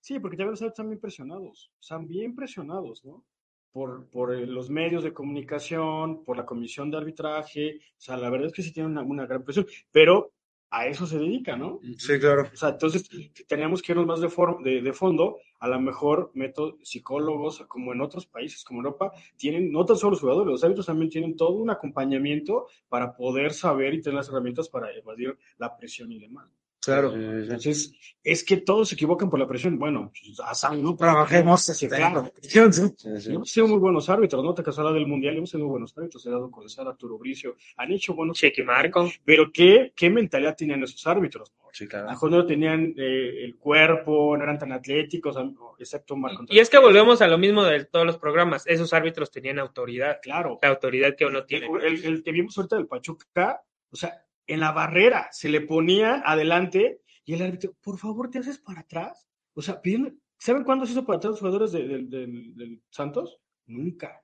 Sí, porque ya árbitros están bien presionados, están bien presionados, ¿no? Por, por eh, los medios de comunicación, por la comisión de arbitraje, o sea, la verdad es que sí tienen una, una gran presión, pero a eso se dedica, ¿no? Sí, claro. O sea, entonces tenemos que irnos más de, for- de, de fondo, a lo mejor métodos psicólogos, como en otros países, como Europa, tienen, no tan solo los jugadores, los árbitros también tienen todo un acompañamiento para poder saber y tener las herramientas para evadir la presión y demás. Claro. Entonces, es que todos se equivocan por la presión. Bueno, pues, a Sam, ¿no? Trabajemos. Sí, claro. Sí, sí. Hemos sido muy buenos árbitros, ¿no? Te casará del Mundial, hemos sido muy buenos árbitros. He dado Codesar, Arturo Bricio, han hecho buenos. Cheque Marco. Pero ¿qué, qué mentalidad tenían esos árbitros? Sí, A lo claro. mejor no tenían eh, el cuerpo, no eran tan atléticos, excepto Marco Y es que volvemos a lo mismo de todos los programas. Esos árbitros tenían autoridad. Claro. La autoridad que uno El, tiene. el- el que vimos ahorita del Pachuca, o sea, en la barrera se le ponía adelante y el árbitro, por favor, ¿te haces para atrás? O sea, pidiendo- ¿saben cuándo se hizo para atrás los jugadores de- del- Santos? Nunca.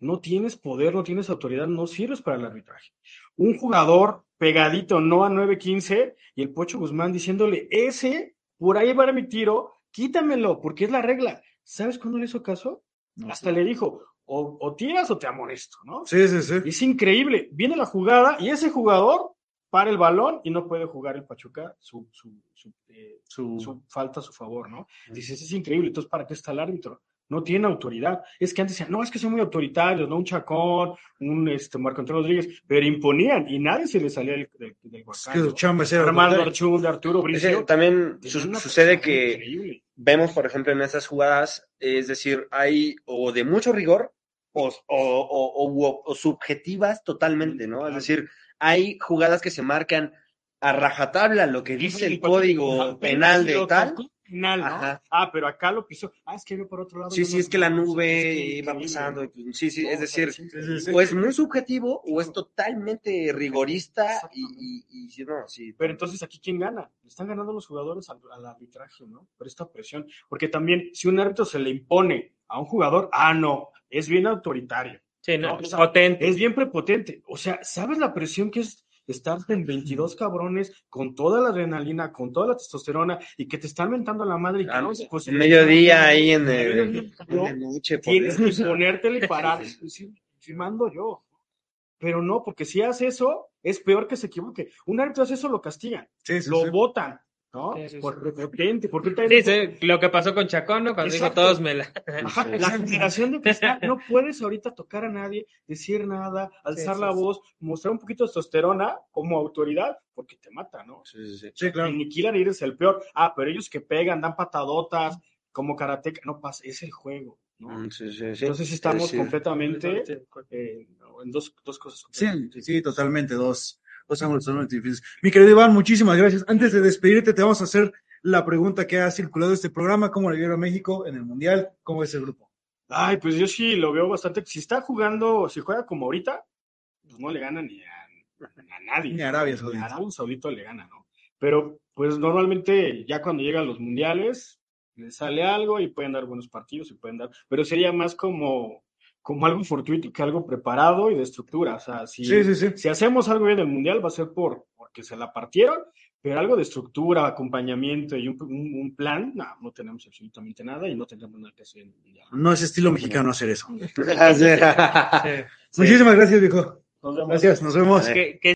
No tienes poder, no tienes autoridad, no sirves para el arbitraje. Un jugador pegadito, no a 9-15, y el Pocho Guzmán diciéndole, ese, por ahí va mi tiro, quítamelo, porque es la regla. ¿Sabes cuándo le hizo caso? No. Hasta le dijo, o, o tiras o te amonesto, ¿no? Sí, sí, sí. Es increíble. Viene la jugada y ese jugador para el balón y no puede jugar el Pachuca su, su, su, eh, Su- falta a su favor, ¿no? Dices, es increíble. Entonces, ¿para qué está el árbitro? No tiene autoridad. Es que antes decían, no, es que son muy autoritarios, ¿no? Un Chacón, un este, Marco Antonio Rodríguez, pero imponían y nadie se le salía del, del, del Es que su chamba ser Armando Arturo Bricio. también su- sucede que increíble. vemos, por ejemplo, en esas jugadas, es decir, hay o de mucho rigor o, o- o- o- subjetivas totalmente, ¿no? Es decir, hay jugadas que se marcan a rajatabla lo que dice el código apenas penal de tal, final, ¿no? Ajá. Ah, pero acá lo pisó. Ah, es que iba por otro lado. Sí, sí, no- es que la nube iba pasando. y- Sí, sí, es decir, o es muy subjetivo o es totalmente rigorista y, y, y no, sí. Pero entonces aquí quién gana? Están ganando los jugadores al, al arbitraje, ¿no? Por esta presión. Porque también si un árbitro se le impone a un jugador, ah, no, es bien autoritario, Sí, no, No, o sea, potente. es bien prepotente. O sea, ¿sabes la presión que es estar en 22 cabrones con toda la adrenalina, con toda la testosterona y que te están mentando a la madre? Y que Ah, no, pues, en mediodía ahí en el, en la noche. Tienes que ponértele y parar. Sí, sí, mando yo. Pero no, porque si hace eso, es peor que se equivoque. Un árbitro hace eso, lo castigan, Sí, sí, lo sí. votan, ¿no? Sí, sí, sí. Por prepotente, porque Sí, sí, lo que pasó con Chacón, ¿no? Cuando dijo todos me la. Ajá, la generación de cristal, no puedes ahorita tocar a nadie, decir nada, alzar sí, la sí. voz, mostrar un poquito de testosterona como autoridad, porque te mata, ¿no? Sí, sí, sí. Sí, claro. Aniquilan y eres el peor. Ah, pero ellos que pegan, dan patadotas, como karateca, no pasa, es el juego, ¿no? Mm, sí, sí, sí. Entonces estamos completamente eh, en dos, dos cosas. Sí, sí, totalmente, dos, dos ángulos totalmente diferentes. Mi querido Iván, muchísimas gracias. Antes de despedirte, te vamos a hacer la pregunta que ha circulado este programa, ¿cómo le vieron a México en el Mundial? ¿Cómo es el grupo? Ay, pues yo sí lo veo bastante. Si está jugando, si juega como ahorita, pues no le gana ni a, a nadie. Ni a Arabia Ni Saudita. a Arabia Saudita le gana, ¿no? Pero pues normalmente ya cuando llegan los mundiales, le sale algo y pueden dar buenos partidos y pueden dar, pero sería más como, como algo fortuito que algo preparado y de estructura. O sea, si, Sí, sí, sí. si hacemos algo bien en el mundial va a ser por porque se la partieron, pero algo de estructura, acompañamiento y un, un- un plan, no, no tenemos absolutamente nada y no tendremos nada que hacer en el mundial. No es estilo mexicano hacer eso. Sí. Sí. Muchísimas gracias, viejo. Nos vemos. Gracias, nos vemos. Que- que-